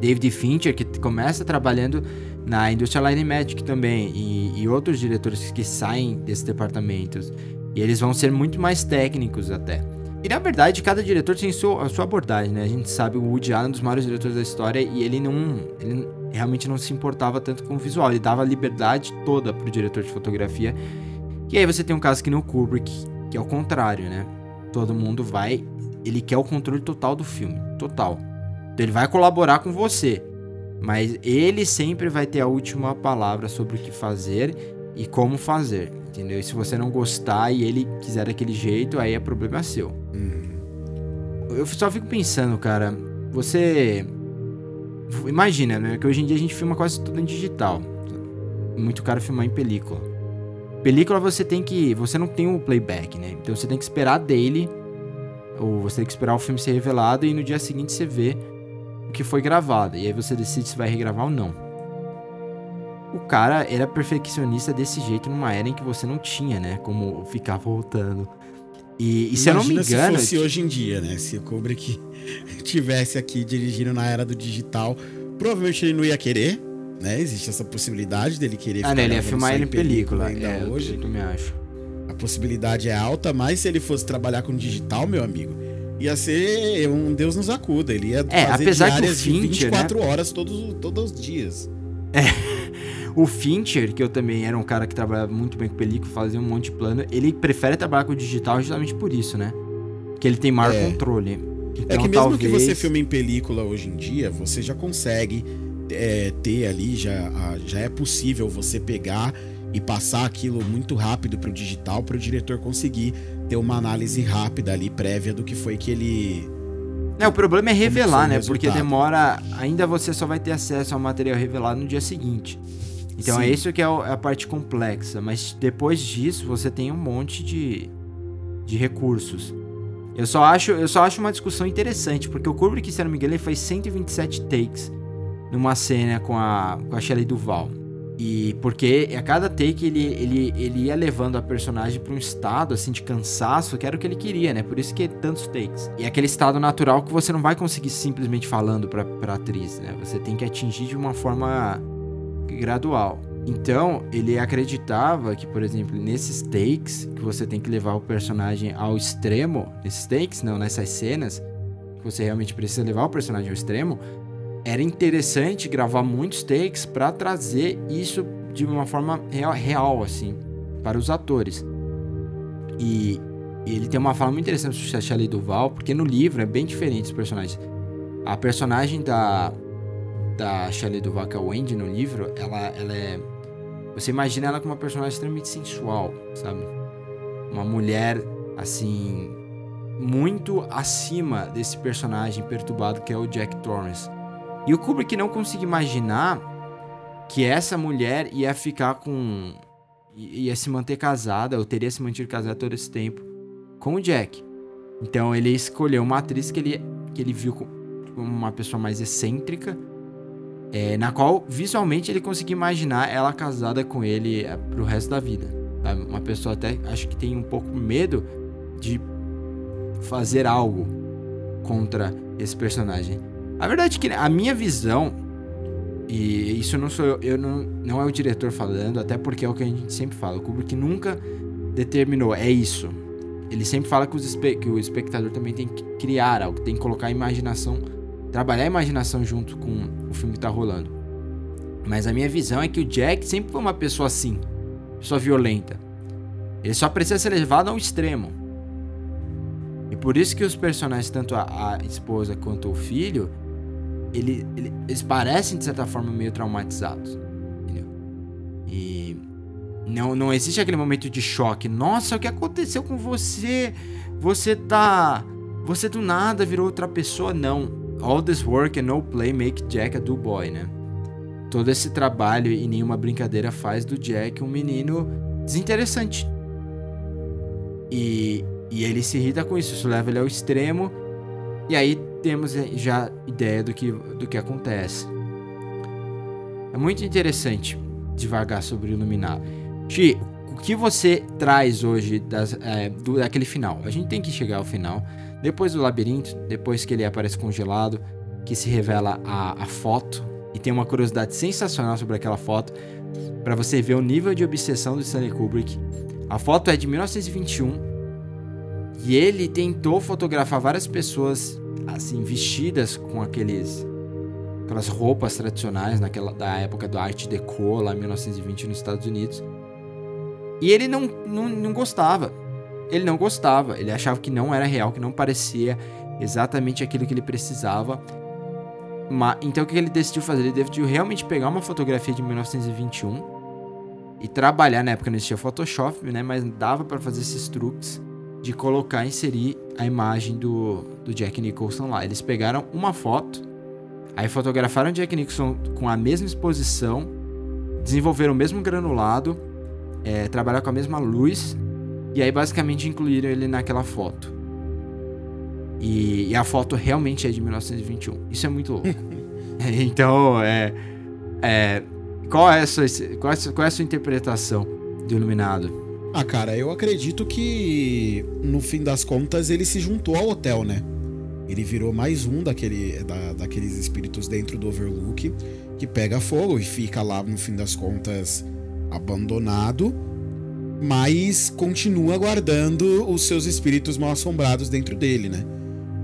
Speaker 1: David Fincher, que começa trabalhando na Industrial and Magic também, e, e outros diretores que saem desses departamentos. E eles vão ser muito mais técnicos até. E na verdade, cada diretor tem sua, a sua abordagem, né? A gente sabe o Woody Allen é um dos maiores diretores da história e ele não. Ele realmente não se importava tanto com o visual. Ele dava a liberdade toda pro diretor de fotografia. E aí você tem um caso que no Kubrick, que é o contrário, né? Todo mundo vai ele quer o controle total do filme, total. Então ele vai colaborar com você, mas ele sempre vai ter a última palavra sobre o que fazer e como fazer, entendeu? E se você não gostar e ele quiser daquele jeito, aí é problema seu.
Speaker 2: Uhum.
Speaker 1: Eu só fico pensando, cara, você imagina, né, que hoje em dia a gente filma quase tudo em digital. Muito caro filmar em película. Película você tem que, você não tem o playback, né? Então você tem que esperar dele ou você tem que esperar o filme ser revelado e no dia seguinte você vê o que foi gravado. E aí você decide se vai regravar ou não. O cara era perfeccionista desse jeito numa era em que você não tinha, né? Como ficar voltando. E, e se eu não me engano.
Speaker 2: Se fosse hoje em dia, né? Se o Kubrick [LAUGHS] tivesse aqui dirigindo na era do digital, provavelmente ele não ia querer, né? Existe essa possibilidade dele querer
Speaker 1: Ah, né? Ele ia filmar ele em película.
Speaker 2: ainda
Speaker 1: é,
Speaker 2: hoje.
Speaker 1: Eu também acho.
Speaker 2: A possibilidade é alta, mas se ele fosse trabalhar com digital, meu amigo, ia ser um Deus nos acuda. Ele ia
Speaker 1: É,
Speaker 2: fazer
Speaker 1: apesar que o
Speaker 2: diárias de
Speaker 1: Fincher,
Speaker 2: 24 horas todos, todos os dias.
Speaker 1: O Fincher, que eu também era um cara que trabalhava muito bem com película, fazia um monte de plano, ele prefere trabalhar com digital justamente por isso, né? Que ele tem maior
Speaker 2: É.
Speaker 1: controle.
Speaker 2: É
Speaker 1: Então,
Speaker 2: que mesmo
Speaker 1: talvez...
Speaker 2: que você filme em película hoje em dia, você já consegue é, ter ali, já, já é possível você pegar e passar aquilo muito rápido pro digital, para o diretor conseguir ter uma análise rápida ali, prévia do que foi que ele.
Speaker 1: É, o problema é revelar,
Speaker 2: o
Speaker 1: né? Porque
Speaker 2: resultado?
Speaker 1: demora. Ainda você só vai ter acesso ao material revelado no dia seguinte. Então
Speaker 2: Sim.
Speaker 1: é isso que é é a parte complexa. Mas depois disso, você tem um monte de, de recursos. Eu só, acho, eu só acho uma discussão interessante, porque o Kubrick, se não me engano, ele faz 127 takes numa cena com a, com a Shelley Duval. E porque a cada take ele, ele, ele ia levando a personagem pra um estado assim de cansaço, que era o que ele queria, né? Por isso que tantos takes. E aquele estado natural que você não vai conseguir simplesmente falando pra, pra atriz, né? Você tem que atingir de uma forma gradual. Então, ele acreditava que, por exemplo, nesses takes, que você tem que levar o personagem ao extremo, nesses takes, não, nessas cenas, que você realmente precisa levar o personagem ao extremo, era interessante gravar muitos takes para trazer isso de uma forma real, real, assim, para os atores. E ele tem uma fala muito interessante sobre a Shelley Duval, porque no livro é bem diferente os personagens. A personagem da, da Shelley Duval, que é Wendy no livro, ela, ela é. Você imagina ela como uma personagem extremamente sensual, sabe? Uma mulher, assim. Muito acima desse personagem perturbado que é o Jack Torrance. E o Kubrick não conseguia imaginar que essa mulher ia ficar com. ia se manter casada, ou teria se mantido casada todo esse tempo com o Jack. Então ele escolheu uma atriz que ele, que ele viu como uma pessoa mais excêntrica, é, na qual visualmente ele conseguia imaginar ela casada com ele é, pro resto da vida. Uma pessoa até acho que tem um pouco medo de fazer algo contra esse personagem. A verdade é que a minha visão, e isso não sou eu, eu não, não é o diretor falando, até porque é o que a gente sempre fala, o Kubrick nunca determinou, é isso. Ele sempre fala que, que o espectador também tem que criar algo, tem que colocar a imaginação, trabalhar a imaginação junto com o filme que tá rolando. Mas a minha visão é que o Jack sempre foi uma pessoa assim, pessoa violenta. Ele só precisa ser levado ao extremo. E por isso que os personagens, tanto a, a esposa quanto o filho, ele, ele- eles parecem, de certa forma, meio traumatizados. Entendeu? E não, não existe aquele momento de choque. Nossa, o que aconteceu com você? Você tá. Você do nada virou outra pessoa. Não. All this work and no play make Jack a do boy, né? Todo esse trabalho e nenhuma brincadeira faz do Jack um menino desinteressante. E, e ele se irrita com isso, isso leva ele ao extremo. E aí temos eh, já ideia do que, do que acontece. É muito interessante devagar sobre o Iluminado. Ti, o que você traz hoje das, eh, do, daquele final? A gente tem que chegar ao final. Depois do labirinto, depois que ele aparece congelado, que se revela a, a foto. E tem uma curiosidade sensacional sobre aquela foto. para você ver o nível de obsessão do Stanley Kubrick. A foto é de 1921. E ele tentou fotografar várias pessoas assim vestidas com aqueles aquelas roupas tradicionais naquela da época do Art Deco lá em 1920 nos Estados Unidos. E ele não, não, não gostava. Ele não gostava, ele achava que não era real, que não parecia exatamente aquilo que ele precisava. Ma- Então o que ele decidiu fazer? Ele decidiu realmente pegar uma fotografia de 1921 e trabalhar, na época não existia Photoshop, né? Mas dava pra fazer esses truques de colocar, inserir a imagem do, do Jack Nicholson lá. Eles pegaram uma foto, aí fotografaram Jack Nicholson com a mesma exposição, desenvolveram o mesmo granulado, é, trabalharam com a mesma luz, e aí basicamente incluíram ele naquela foto. E, e a foto realmente é de 1921. Isso é muito louco. [LAUGHS] então, é, é, qual, é a sua, qual, é a sua, qual é a sua interpretação do Iluminado?
Speaker 2: Ah, cara, eu acredito que no fim das contas ele se juntou ao hotel, né? Ele virou mais um daquele, da- daqueles espíritos dentro do Overlook que pega fogo e fica lá, no fim das contas, abandonado, mas continua guardando os seus espíritos mal assombrados dentro dele, né?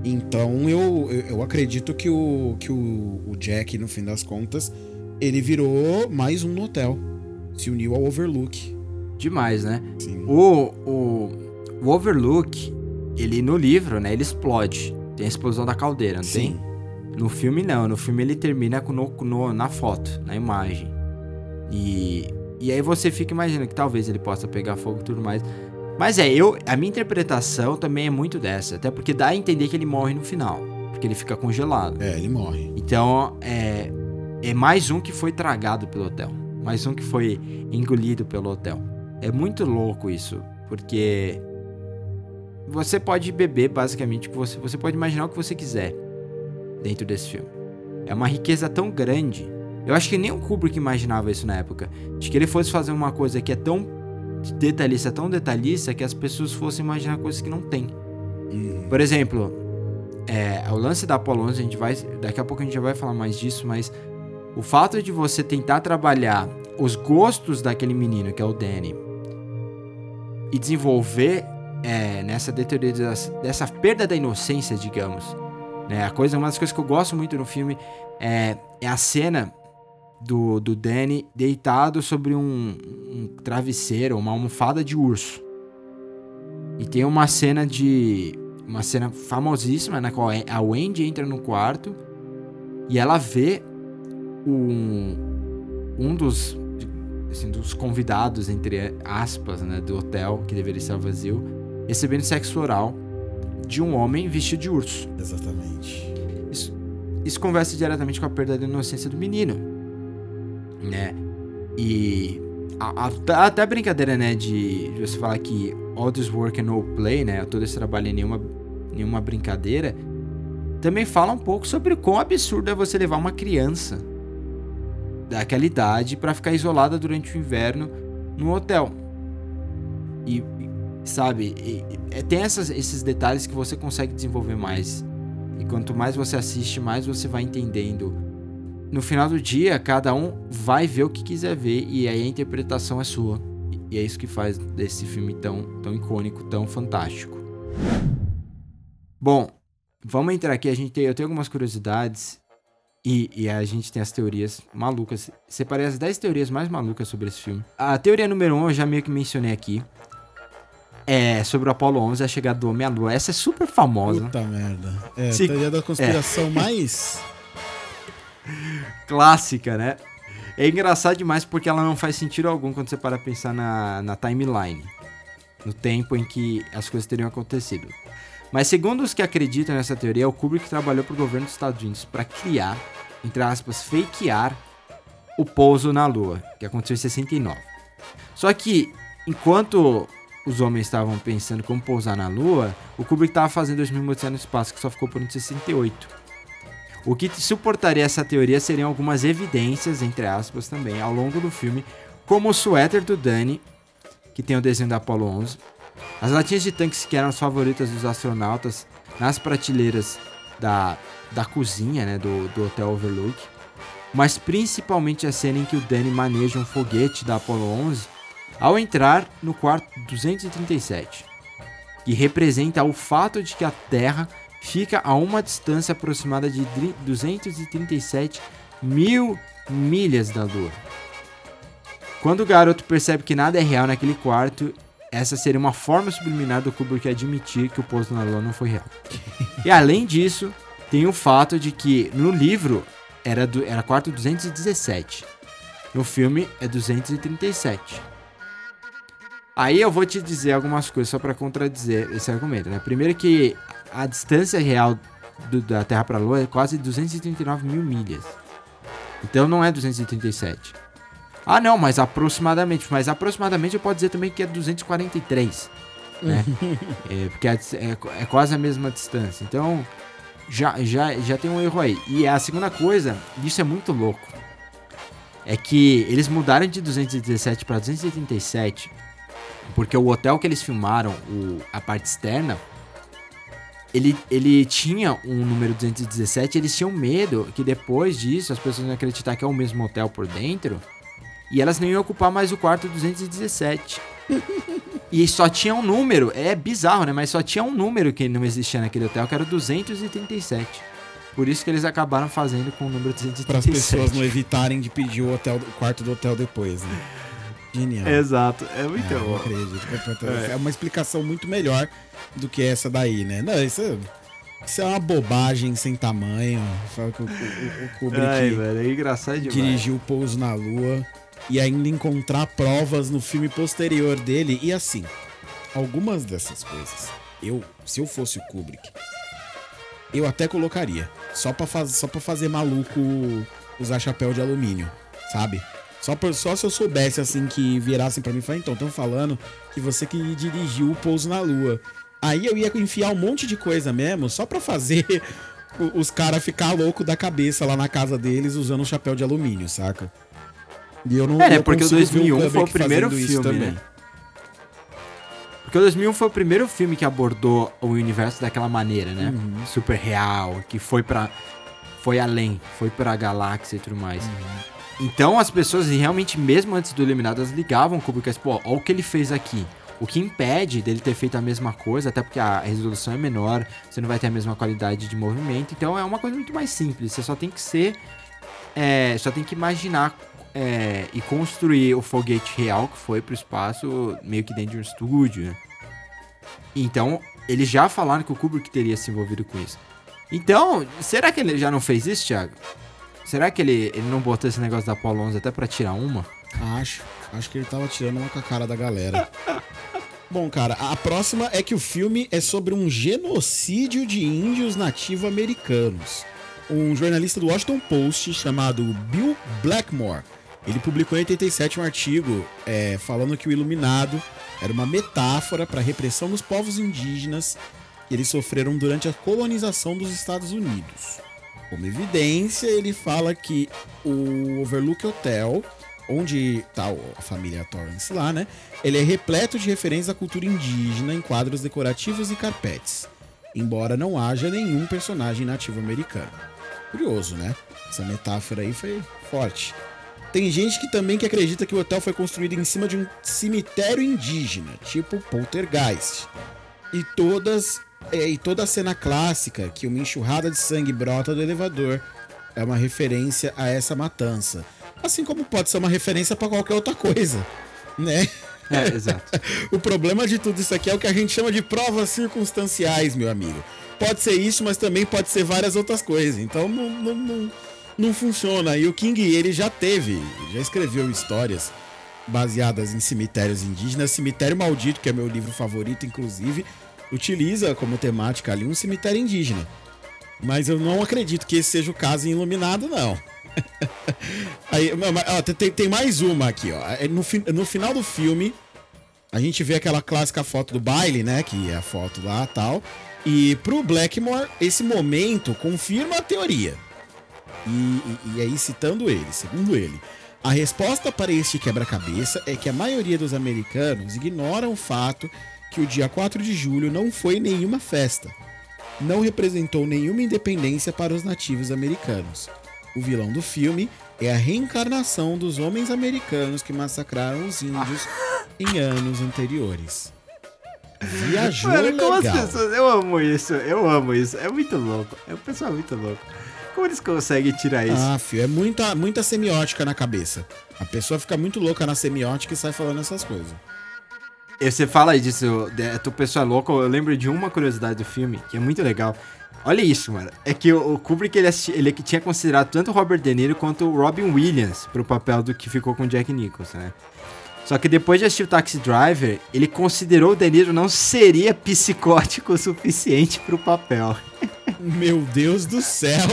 Speaker 2: Então eu, eu, acredito que, o, que o, o Jack, no fim das contas, ele virou mais um no hotel. Se uniu ao Overlook.
Speaker 1: Demais, né?
Speaker 2: Sim.
Speaker 1: O, o, o Overlook, ele no livro, né? Ele explode. Tem a explosão da caldeira, não
Speaker 2: Sim.
Speaker 1: tem? No filme, não. No filme, ele termina no, no- na foto, na imagem. E, e aí você fica imaginando que talvez ele possa pegar fogo e tudo mais. Mas é, eu, a minha interpretação também é muito dessa. Até porque dá a entender que ele morre no final. Porque ele fica congelado.
Speaker 2: É, ele morre.
Speaker 1: Então, é, é mais um que foi tragado pelo hotel. Mais um que foi engolido pelo hotel. É muito louco isso, porque você pode beber basicamente o que você, você pode imaginar o que você quiser dentro desse filme. É uma riqueza tão grande. Eu acho que nem o Kubrick imaginava isso na época. De que ele fosse fazer uma coisa que é tão detalhista, tão detalhista, que as pessoas fossem imaginar coisas que não tem.
Speaker 2: Uhum.
Speaker 1: Por exemplo, é, o lance da Apollo 11, a gente vai, daqui a pouco a gente já vai falar mais disso, mas o fato de você tentar trabalhar os gostos daquele menino, que é o Danny, e desenvolver é, nessa deteriorização, dessa perda da inocência, digamos, né? A coisa, uma das coisas que eu gosto muito no filme é, é a cena do, do Danny deitado sobre um, um travesseiro, uma almofada de urso. E tem uma cena de. Uma cena famosíssima na qual a Wendy entra no quarto e ela vê um, um dos, assim, dos convidados, entre aspas, né, do hotel, que deveria estar vazio, recebendo sexo oral de um homem vestido de urso.
Speaker 2: Exatamente.
Speaker 1: Isso, isso conversa diretamente com a perda da inocência do menino, né? E a- a- até brincadeira, né, de, você falar que all this work and no play, né, todo esse trabalho em nenhuma, nenhuma brincadeira, também fala um pouco sobre quão absurdo é você levar uma criança daquela idade pra ficar isolada durante o inverno no hotel. E, e, sabe, e- e- é- tem essas- esses detalhes que você consegue desenvolver mais. E quanto mais você assiste, mais você vai entendendo. No final do dia, cada um vai ver o que quiser ver e aí a interpretação é sua. E- é isso que faz desse filme tão, tão icônico, tão fantástico. Bom, vamos entrar aqui. A gente tem, eu tenho algumas curiosidades e, e a gente tem as teorias malucas. Separei as 10 teorias mais malucas sobre esse filme. A teoria número 1 eu já meio que mencionei aqui. É sobre o Apollo 11, a chegada do Homem à Lua. Essa é super famosa.
Speaker 2: Puta merda. É,
Speaker 1: Se-
Speaker 2: teoria da conspiração mais.
Speaker 1: Clássica, né? É engraçado demais porque ela não faz sentido algum quando você para pensar na, na timeline. No tempo em que as coisas teriam acontecido. Mas segundo os que acreditam nessa teoria, o Kubrick trabalhou para o governo dos Estados Unidos para criar, entre aspas, fakear o pouso na Lua, que aconteceu em 69. Só que, enquanto os homens estavam pensando como pousar na Lua, o Kubrick estava fazendo 2000 Odisseia no Espaço, que só ficou em 68. O que suportaria essa teoria seriam algumas evidências, entre aspas, também, ao longo do filme, como o suéter do Danny, que tem o desenho da Apollo 11, as latinhas de tanques que eram as favoritas dos astronautas nas prateleiras da, da cozinha, né, do, do Hotel Overlook, mas principalmente a cena em que o Danny maneja um foguete da Apollo 11 ao entrar no quarto 237, que representa o fato de que a Terra fica a uma distância aproximada de dri- 237 mil milhas da Lua. Quando o garoto percebe que nada é real naquele quarto, essa seria uma forma subliminar do Kubrick admitir que o pouso na lua não foi real. [LAUGHS] e além disso, tem o fato de que no livro era, do, era quarto 217. No filme é 237. Aí eu vou te dizer algumas coisas só para contradizer esse argumento, né? Primeiro que a distância real do- da Terra para a Lua é quase 239 mil milhas. Então não é 237. Ah, não, mas aproximadamente. Mas aproximadamente eu posso dizer também que é 243. Né? [LAUGHS] é, porque é, qu- é quase a mesma distância. Então já, já, já tem um erro aí. E a segunda coisa, isso é muito louco. É que eles mudaram de 217 para 287 porque o hotel que eles filmaram, o- a parte externa, ele, ele tinha um número 217 eles tinham medo que depois disso as pessoas iam acreditar que é o mesmo hotel por dentro e elas não iam ocupar mais o quarto 217. [LAUGHS] e só tinha um número, é bizarro, né? Mas só tinha um número que não existia naquele hotel, que era o 237. Por isso que eles acabaram fazendo com o número
Speaker 2: Para as
Speaker 1: 237.
Speaker 2: pessoas não evitarem de pedir o, hotel, o quarto do hotel depois, né? [LAUGHS] Genial.
Speaker 1: Exato, é muito
Speaker 2: É, eu
Speaker 1: bom.
Speaker 2: acredito. completamente. É. uma explicação muito melhor do que essa daí, né? Não, isso é, isso é uma bobagem sem tamanho. Fala que o, o, o Kubrick
Speaker 1: Ai, velho, é engraçado demais.
Speaker 2: dirigiu o Pouso na Lua e ainda encontrar provas no filme posterior dele. E assim, algumas dessas coisas, eu, se eu fosse o Kubrick, eu até colocaria. Só pra, faz, só pra fazer maluco usar chapéu de alumínio, sabe? Só, por, só se eu soubesse, assim, que virassem pra mim e falassem, então, estão falando que você que dirigiu o Pouso na Lua. Aí eu ia enfiar um monte de coisa mesmo, só pra fazer [LAUGHS] os caras ficar louco da cabeça lá na casa deles usando um chapéu de alumínio, saca? E eu não
Speaker 1: É, né, porque o
Speaker 2: consigo ver
Speaker 1: 2001 foi o primeiro filme, né? Porque o 2001 foi o primeiro filme que abordou o universo daquela maneira, né?
Speaker 2: Uhum.
Speaker 1: Super real, que foi pra. Foi além, foi pra galáxia e tudo mais.
Speaker 2: Uhum.
Speaker 1: Então as pessoas realmente, mesmo antes do Iluminado, elas ligavam o Kubrick, pô, olha o que ele fez aqui. O que impede dele ter feito a mesma coisa, até porque a resolução é menor, você não vai ter a mesma qualidade de movimento. Então é uma coisa muito mais simples. Você só tem que ser. é, só tem que imaginar é, e construir o foguete real que foi pro espaço, meio que dentro de um estúdio. né? Então, eles já falaram que o Kubrick teria se envolvido com isso. Então, será que ele já não fez isso, Thiago? Será que ele, ele não botou esse negócio da Apollo 11 até pra tirar uma?
Speaker 2: Acho. Acho que ele tava tirando uma com a cara da galera. [LAUGHS] Bom, cara, a próxima é que o filme é sobre um genocídio de índios nativo-americanos. Um jornalista do Washington Post chamado Bill Blackmore, ele publicou em 87 um artigo é, falando que o Iluminado era uma metáfora para a repressão dos povos indígenas que eles sofreram durante a colonização dos Estados Unidos. Como evidência, ele fala que o Overlook Hotel, onde tá a família Torrance lá, né? Ele é repleto de referências à cultura indígena em quadros decorativos e carpetes, embora não haja nenhum personagem nativo americano. Curioso, né? Essa metáfora aí foi forte. Tem gente que também que acredita que o hotel foi construído em cima de um cemitério indígena, tipo Poltergeist. E todas e toda a cena clássica que uma enxurrada de sangue brota do elevador é uma referência a essa matança. Assim como pode ser uma referência para qualquer outra coisa, né?
Speaker 1: É, exato. [LAUGHS]
Speaker 2: O problema de tudo isso aqui é o que a gente chama de provas circunstanciais, meu amigo. Pode ser isso, mas também pode ser várias outras coisas. Então não, não, não, não funciona. E o King, ele já teve, já escreveu histórias baseadas em cemitérios indígenas. Cemitério Maldito, que é meu livro favorito, inclusive, utiliza como temática ali um cemitério indígena. Mas eu não acredito que esse seja o caso em Iluminado, não. [LAUGHS] Aí, ó, tem, tem mais uma aqui, ó. É, No, no final do filme, a gente vê aquela clássica foto do baile, né? Que é a foto lá tal. E pro Blackmore, esse momento confirma a teoria. E, e- e aí, citando ele, segundo ele, a resposta para este quebra-cabeça é que a maioria dos americanos ignoram o fato que o dia 4 de julho não foi nenhuma festa. Não representou nenhuma independência para os nativos americanos. O vilão do filme é a reencarnação dos homens americanos que massacraram os índios [GASPS] em anos anteriores. Viajou
Speaker 1: Mano, como as
Speaker 2: legal.
Speaker 1: pessoas. Eu amo isso, eu amo isso. É muito louco. É um pessoal muito louco. Como eles conseguem tirar isso?
Speaker 2: Ah, fio, é muita, muita semiótica na cabeça. A pessoa fica muito louca na semiótica e sai falando essas coisas.
Speaker 1: E Você fala disso, de- tu pessoa é louca, eu lembro de uma curiosidade do filme, que é muito legal. Olha isso, mano. É que o Kubrick, ele, assisti- ele que tinha considerado tanto o Robert De Niro quanto o Robin Williams pro papel do que ficou com o Jack Nicholson, né? Só que depois de assistir o Taxi Driver, ele considerou o De Niro não seria psicótico o suficiente pro papel.
Speaker 2: Meu Deus do céu.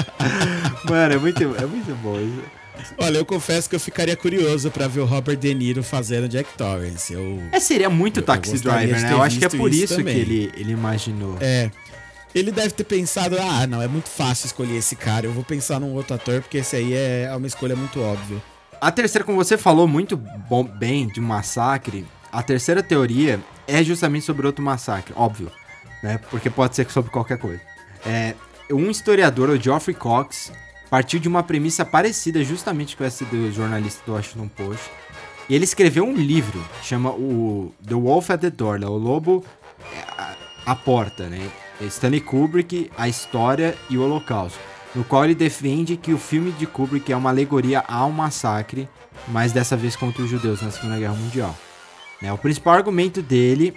Speaker 2: [LAUGHS]
Speaker 1: Mano, é muito, é muito bom isso.
Speaker 2: Olha, eu confesso que eu ficaria curioso pra ver o Robert De Niro fazendo Jack Torrance. Eu,
Speaker 1: É, seria muito
Speaker 2: Eu- eu
Speaker 1: Taxi
Speaker 2: gostaria
Speaker 1: Driver, né? Eu acho que é por
Speaker 2: isso
Speaker 1: isso que ele, ele imaginou.
Speaker 2: é, ele deve ter pensado, ah, não, é muito fácil escolher esse cara. Eu vou pensar num outro ator porque esse aí é uma escolha muito óbvia.
Speaker 1: A terceira, como você falou muito bom, bem de um massacre, a terceira teoria é justamente sobre outro massacre, óbvio, né? Porque pode ser sobre qualquer coisa. É, um historiador, o Geoffrey Cox, partiu de uma premissa parecida justamente com essa do jornalista do Washington Post. E ele escreveu um livro, chama o The Wolf at the Door, né? o Lobo é, à- à Porta, né? Stanley Kubrick, a história e o Holocausto no qual ele defende que o filme de Kubrick é uma alegoria ao massacre, mas dessa vez contra os judeus na Segunda Guerra Mundial. Né, O principal argumento dele,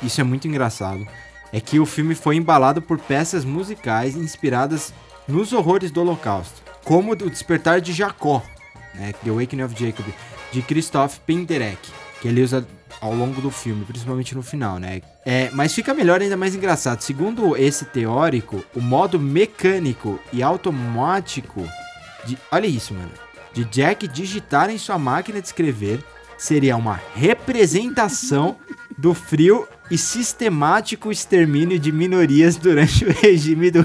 Speaker 1: isso é muito engraçado, é que o filme foi embalado por peças musicais inspiradas nos horrores do Holocausto, como o Despertar de Jacó, né, The Awakening of Jacob, de Christoph Penderecki, que ele usa ao longo do filme, principalmente no final, né? É, mas fica melhor ainda mais engraçado. Segundo esse teórico, o modo mecânico e automático de, olha isso, mano, de Jack digitar em sua máquina de escrever seria uma representação do frio e sistemático extermínio de minorias durante o regime do.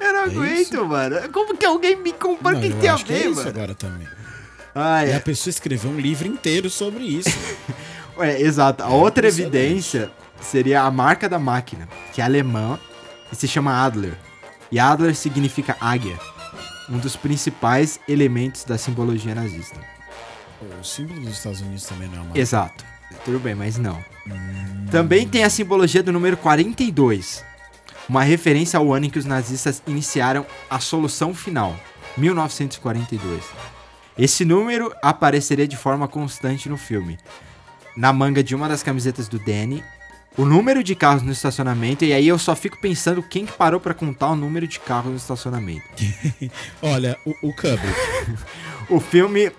Speaker 1: Eu não
Speaker 2: É
Speaker 1: aguento,
Speaker 2: isso?
Speaker 1: mano. Como que alguém me compara o que
Speaker 2: eu
Speaker 1: tem a
Speaker 2: acho que é
Speaker 1: ver,
Speaker 2: isso
Speaker 1: mano?
Speaker 2: agora também.
Speaker 1: Ah,
Speaker 2: E
Speaker 1: é.
Speaker 2: a pessoa escreveu um livro inteiro sobre isso. [LAUGHS]
Speaker 1: É, exato. A outra evidência seria a marca da máquina, que é alemã e se chama Adler. E Adler significa águia, um dos principais elementos da simbologia nazista.
Speaker 2: o símbolo dos Estados Unidos também não é uma...
Speaker 1: Exato. Tudo bem, mas não. Também tem a simbologia do número 42, uma referência ao ano em que os nazistas iniciaram a solução final, 1942. Esse número apareceria de forma constante no filme. Na manga de uma das camisetas do Danny, o número de carros no estacionamento, e aí eu só fico pensando quem que parou pra contar o número de carros no estacionamento. [LAUGHS]
Speaker 2: Olha, o, o. [LAUGHS]
Speaker 1: O filme,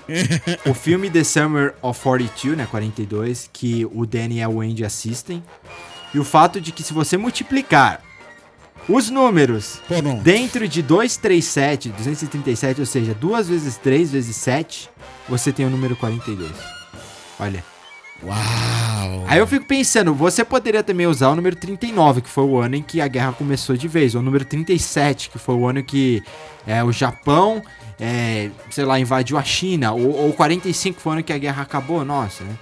Speaker 1: o filme The Summer of 42, né, 42, que o Danny e a Wendy assistem, e o fato de que se você multiplicar os números
Speaker 2: Pô, não.
Speaker 1: dentro de 237, 237, ou seja, 2 vezes 3 vezes 7, você tem o número 42. Olha.
Speaker 2: Uau!
Speaker 1: Aí eu fico pensando, você poderia também usar o número 39, que foi o ano em que a guerra começou de vez, ou o número 37, que foi o ano que é, o Japão, é, sei lá, invadiu a China, ou, ou 45 foi o ano que a guerra acabou, nossa, né?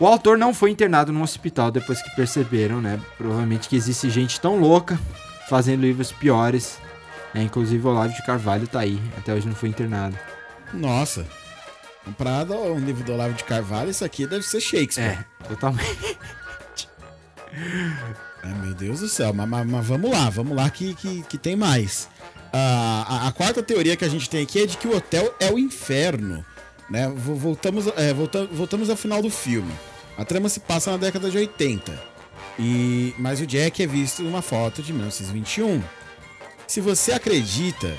Speaker 1: O autor não foi internado num hospital depois que perceberam, né? Provavelmente que existe gente tão louca fazendo livros piores. né? Inclusive o Olavo de Carvalho tá aí, até hoje não foi internado.
Speaker 2: Nossa. Comparado a um livro do Olavo de Carvalho, isso aqui deve ser Shakespeare.
Speaker 1: É, totalmente.
Speaker 2: Ai, meu Deus do céu. Mas, mas- mas vamos lá, vamos lá que, que, que tem mais. Ah, a, a quarta teoria que a gente tem aqui é de que o hotel é o inferno. Né? Vo- Voltamos, é, volta- voltamos ao final do filme. A trama se passa na década de 80. E, mas o Jack é visto numa foto de 1921. Se você acredita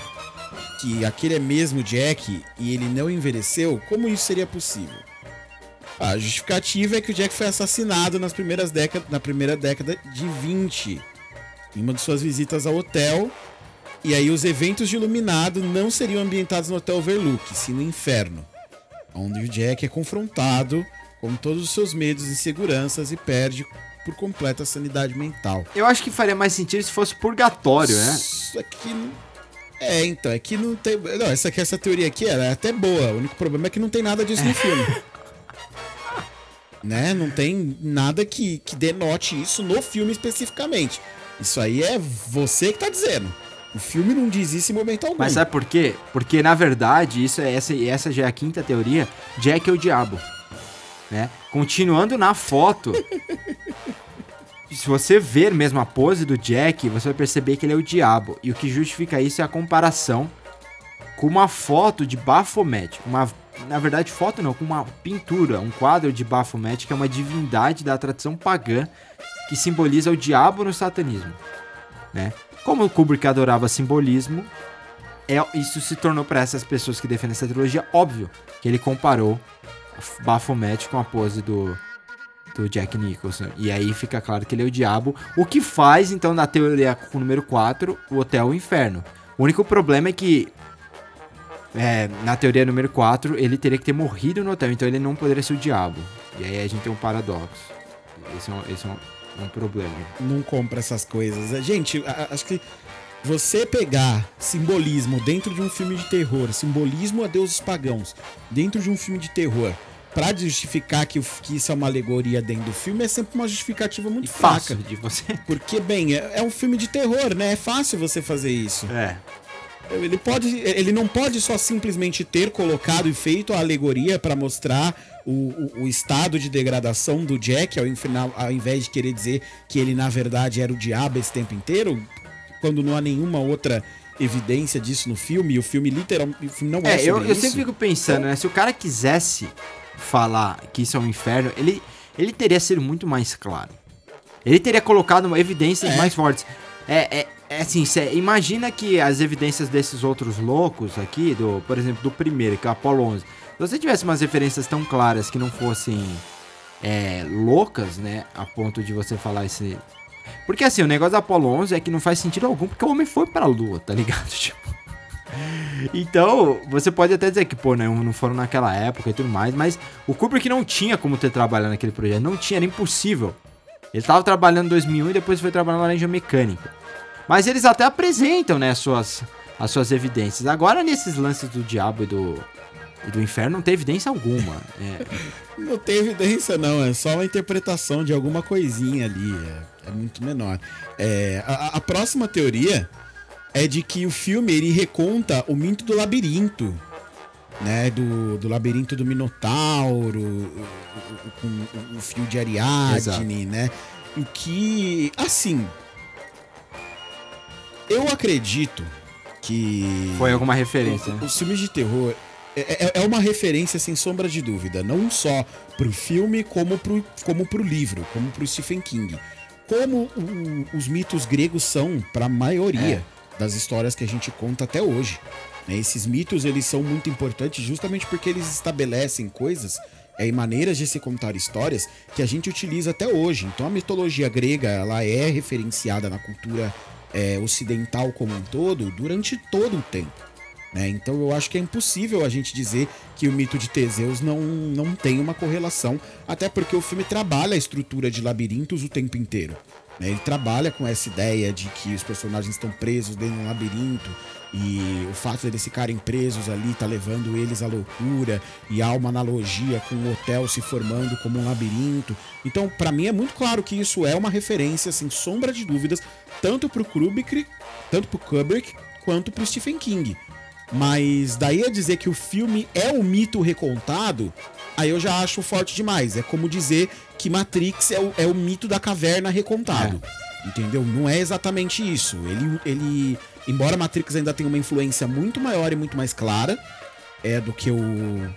Speaker 2: que aquele é mesmo Jack e ele não envelheceu, como isso seria possível? A justificativa é que o Jack foi assassinado nas primeiras décadas, na primeira década de 20, em uma de suas visitas ao hotel. E aí os eventos de Iluminado não seriam ambientados no Hotel Overlook, sim no Inferno, onde o Jack é confrontado com todos os seus medos e inseguranças e perde por completo a sanidade mental.
Speaker 1: Eu acho que faria mais sentido se fosse purgatório, né?
Speaker 2: Isso aqui não- É, então, é que não tem. Não, essa, aqui, essa teoria aqui ela é até boa. O único problema é que não tem nada disso no filme. né? Não tem nada que, que denote isso no filme especificamente. Isso aí é você que tá dizendo. O filme não diz isso em momento algum.
Speaker 1: Mas sabe por quê? Porque na verdade, isso é essa, essa já é a quinta teoria, Jack é o diabo. Né? Continuando na foto, se você ver mesmo a pose do Jack, você vai perceber que ele é o diabo. E o que justifica isso é a comparação com uma foto de Baphomet, uma na verdade, foto não, com uma pintura, um quadro de Baphomet, que é uma divindade da tradição pagã que simboliza o diabo no satanismo, né? Como o Kubrick adorava simbolismo, é, isso se tornou para essas pessoas que defendem essa trilogia óbvio que ele comparou Baphomet com a pose do, do Jack Nicholson. E aí fica claro que ele é o diabo, o que faz, então, na teoria com o número 4, o Hotel Inferno. O único problema é que é, na teoria número 4, ele teria que ter morrido no hotel, então ele não poderia ser o diabo. E aí a gente tem um paradoxo. Esse é um, esse é um, um problema.
Speaker 2: Não compra essas coisas. Gente, a- acho que você pegar simbolismo dentro de um filme de terror, simbolismo a deuses pagãos, dentro de um filme de terror, pra justificar que, que isso é uma alegoria dentro do filme, é sempre uma justificativa muito
Speaker 1: E fácil
Speaker 2: fraca.
Speaker 1: de você. [LAUGHS]
Speaker 2: Porque, bem, é, é um filme de terror, né? É fácil você fazer isso.
Speaker 1: É.
Speaker 2: Ele pode, ele não pode só simplesmente ter colocado e feito a alegoria pra mostrar o, o, o estado de degradação do Jack, ao, final, ao invés de querer dizer que ele na verdade era o diabo esse tempo inteiro, quando não há nenhuma outra evidência disso no filme. E o filme literalmente não é,
Speaker 1: É, eu, eu sempre fico pensando, né? Se o cara quisesse falar que isso é um inferno, ele, ele teria sido muito mais claro. Ele teria colocado evidências
Speaker 2: É.
Speaker 1: mais fortes. É, é, é assim, cê imagina que as evidências desses outros loucos aqui, do, por exemplo, do primeiro, que é o Apollo 11, se você tivesse umas referências tão claras que não fossem é, loucas, né? A ponto de você falar esse. Porque assim, o negócio da Apollo 11 é que não faz sentido algum, porque o homem foi pra lua, tá ligado? [LAUGHS] Tipo. Então, você pode até dizer que, pô, né, não foram naquela época e tudo mais, mas o Kubrick não tinha como ter trabalhado naquele projeto, não tinha, era impossível. Ele tava trabalhando em 2001 e depois foi trabalhar na Laranja Mecânica. Mas eles até apresentam, né, as suas, as suas evidências. Agora, nesses lances do diabo e do, e do inferno, não tem evidência alguma. É, [LAUGHS]
Speaker 2: Não tem evidência, não. É só uma interpretação de alguma coisinha ali. É, é muito menor. É, a- a próxima teoria é de que o filme ele reconta o mito do labirinto. Né, do, do labirinto do Minotauro, o, o- o, o fio de Ariadne, né? O que, assim, eu acredito que
Speaker 1: foi alguma referência, né?
Speaker 2: os filmes de terror é, é- é uma referência sem sombra de dúvida, não só pro filme, como pro, como pro livro, como pro Stephen King. Como o- os mitos gregos são pra maioria das histórias que a gente conta até hoje. né? Esses mitos, eles são muito importantes justamente porque eles estabelecem coisas é, e maneiras de se contar histórias que a gente utiliza até hoje. Então a mitologia grega, ela é referenciada na cultura é, ocidental como um todo durante todo o tempo. Né? Então eu acho que é impossível a gente dizer que o mito de Teseus não, não tem uma correlação, até porque o filme trabalha a estrutura de labirintos o tempo inteiro. né? Ele trabalha com essa ideia de que os personagens estão presos dentro de um labirinto e o fato deles ficarem presos ali tá levando eles à loucura e há uma analogia com o hotel se formando como um labirinto. Então, pra mim é muito claro que isso é uma referência sem sombra de dúvidas, tanto pro Kubrick, tanto pro Kubrick quanto pro Stephen King. Mas daí a dizer que o filme é o mito recontado, aí eu já acho forte demais. É como dizer que Matrix é o, é o mito da caverna recontado. Entendeu? Não é exatamente isso. Ele, ele. Embora Matrix ainda tenha uma influência muito maior e muito mais clara é, do que o.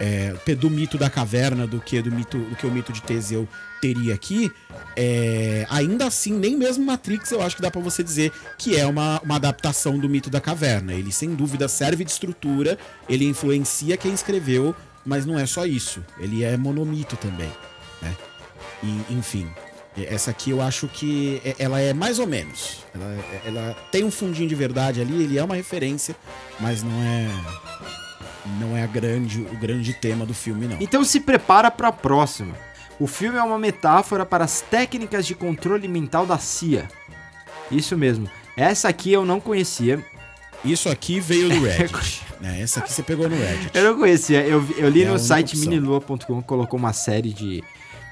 Speaker 2: é, do mito da caverna, do que do mito do que o mito de Teseu teria aqui, é, ainda assim, nem mesmo Matrix eu acho que dá pra você dizer que é uma, uma adaptação do mito da caverna. Ele sem dúvida serve de estrutura, ele influencia quem escreveu, mas não é só isso. Ele é monomito também, né? E, enfim, essa aqui eu acho que é- ela é mais ou menos. Ela, ela tem um fundinho de verdade ali, ele é uma referência, mas não é não é a grande, o grande tema do filme não.
Speaker 1: Então se prepara para a próxima. O filme é uma metáfora para as técnicas de controle mental da CIA. Isso mesmo. Essa aqui eu não conhecia.
Speaker 2: Isso aqui veio do [LAUGHS] Reddit. né? Essa aqui você pegou no Reddit.
Speaker 1: Eu não conhecia. Eu, eu li
Speaker 2: É
Speaker 1: no site minilua.com colocou uma série de,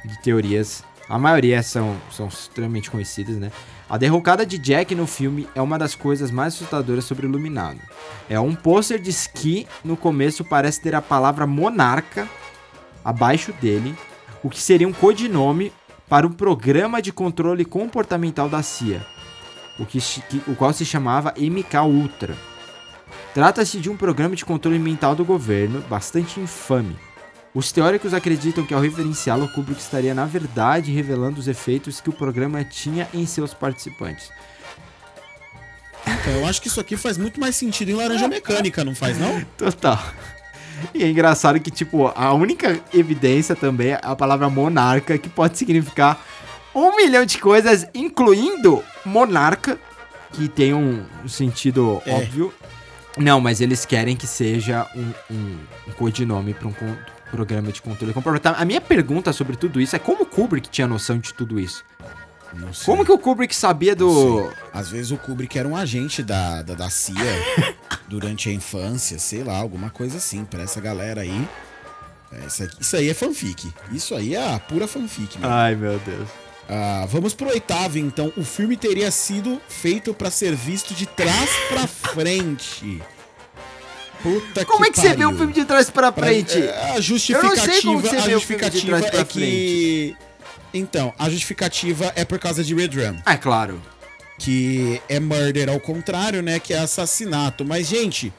Speaker 1: de teorias. A maioria são, são extremamente conhecidas, né? A derrocada de Jack no filme é uma das coisas mais assustadoras sobre o Iluminado. É um pôster de esqui no começo parece ter a palavra monarca abaixo dele, o que seria um codinome para o programa de controle comportamental da CIA, o, que- o qual se chamava MK Ultra. Trata-se de um programa de controle mental do governo bastante infame. Os teóricos acreditam que ao referenciá-lo, Kubrick estaria na verdade revelando os efeitos que o programa tinha em seus participantes.
Speaker 2: Então, eu acho que isso aqui faz muito mais sentido em Laranja Mecânica, não faz não? [LAUGHS]
Speaker 1: Total. E é engraçado que, tipo, a única evidência também é a palavra monarca, que pode significar um milhão de coisas, incluindo monarca, que tem um sentido
Speaker 2: É.
Speaker 1: óbvio. Não, mas eles querem que seja um, um, um codinome para um programa de controle comportamental. A minha pergunta sobre tudo isso é como o Kubrick tinha noção de tudo isso?
Speaker 2: Não sei.
Speaker 1: Como que o Kubrick sabia do.
Speaker 2: Às vezes o Kubrick era um agente da, da, da CIA [LAUGHS] durante a infância, sei lá, alguma coisa assim. Pra essa galera aí. é, Isso, aí é fanfic. Isso aí é a pura fanfic, meu.
Speaker 1: Ai, meu Deus.
Speaker 2: Ah, vamos pro oitavo, então. O filme teria sido feito pra ser visto de trás pra frente. Puta
Speaker 1: Como
Speaker 2: que
Speaker 1: é que você vê
Speaker 2: pariu.
Speaker 1: um filme de trás pra frente?
Speaker 2: é, a justificativa,
Speaker 1: Eu não sei como você vê o filme de trás pra
Speaker 2: é que então, a justificativa é por causa de Red Rum,
Speaker 1: É claro.
Speaker 2: que é murder ao contrário, né, que é assassinato. Mas gente,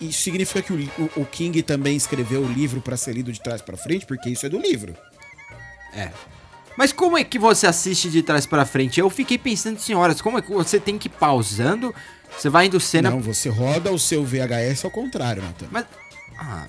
Speaker 2: isso significa que o, o- o King também escreveu o livro pra ser lido de trás pra frente, porque isso é do livro.
Speaker 1: É. Mas como é que você assiste de trás pra frente? Eu fiquei pensando, senhoras, como é que você tem que ir pausando? Você vai indo cena.
Speaker 2: Não, você roda o seu VHS ao contrário, Nathan.
Speaker 1: Mas. Ah,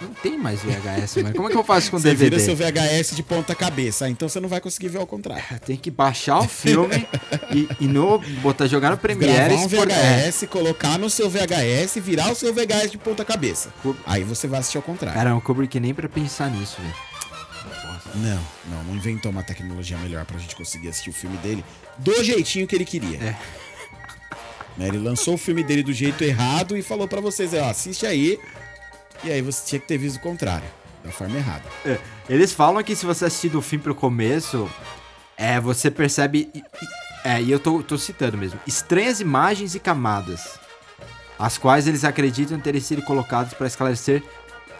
Speaker 1: não tem mais VHS, mano. Como é que eu faço com
Speaker 2: Você
Speaker 1: DVD?
Speaker 2: vira seu VHS de ponta cabeça, então você não vai conseguir ver ao contrário. [LAUGHS]
Speaker 1: Tem que baixar o filme e, e no, botar, jogar no Premiere.
Speaker 2: Gravar um
Speaker 1: é.
Speaker 2: VHS, colocar no seu VHS, virar o seu VHS de ponta cabeça. Aí você vai assistir ao contrário.
Speaker 1: Cara, o Kubrick nem pra pensar nisso, velho.
Speaker 2: Não, não, não inventou uma tecnologia melhor pra gente conseguir assistir o filme dele do jeitinho que ele queria.
Speaker 1: É.
Speaker 2: Né, Ele lançou o filme dele do jeito errado e falou pra vocês, ó, assiste aí. E aí você tinha que ter visto o contrário, da forma errada.
Speaker 1: É, Eles falam que se você assistir do fim pro começo, é, você percebe. É, e eu tô, tô citando mesmo. Estranhas imagens e camadas. As quais eles acreditam terem sido colocadas para esclarecer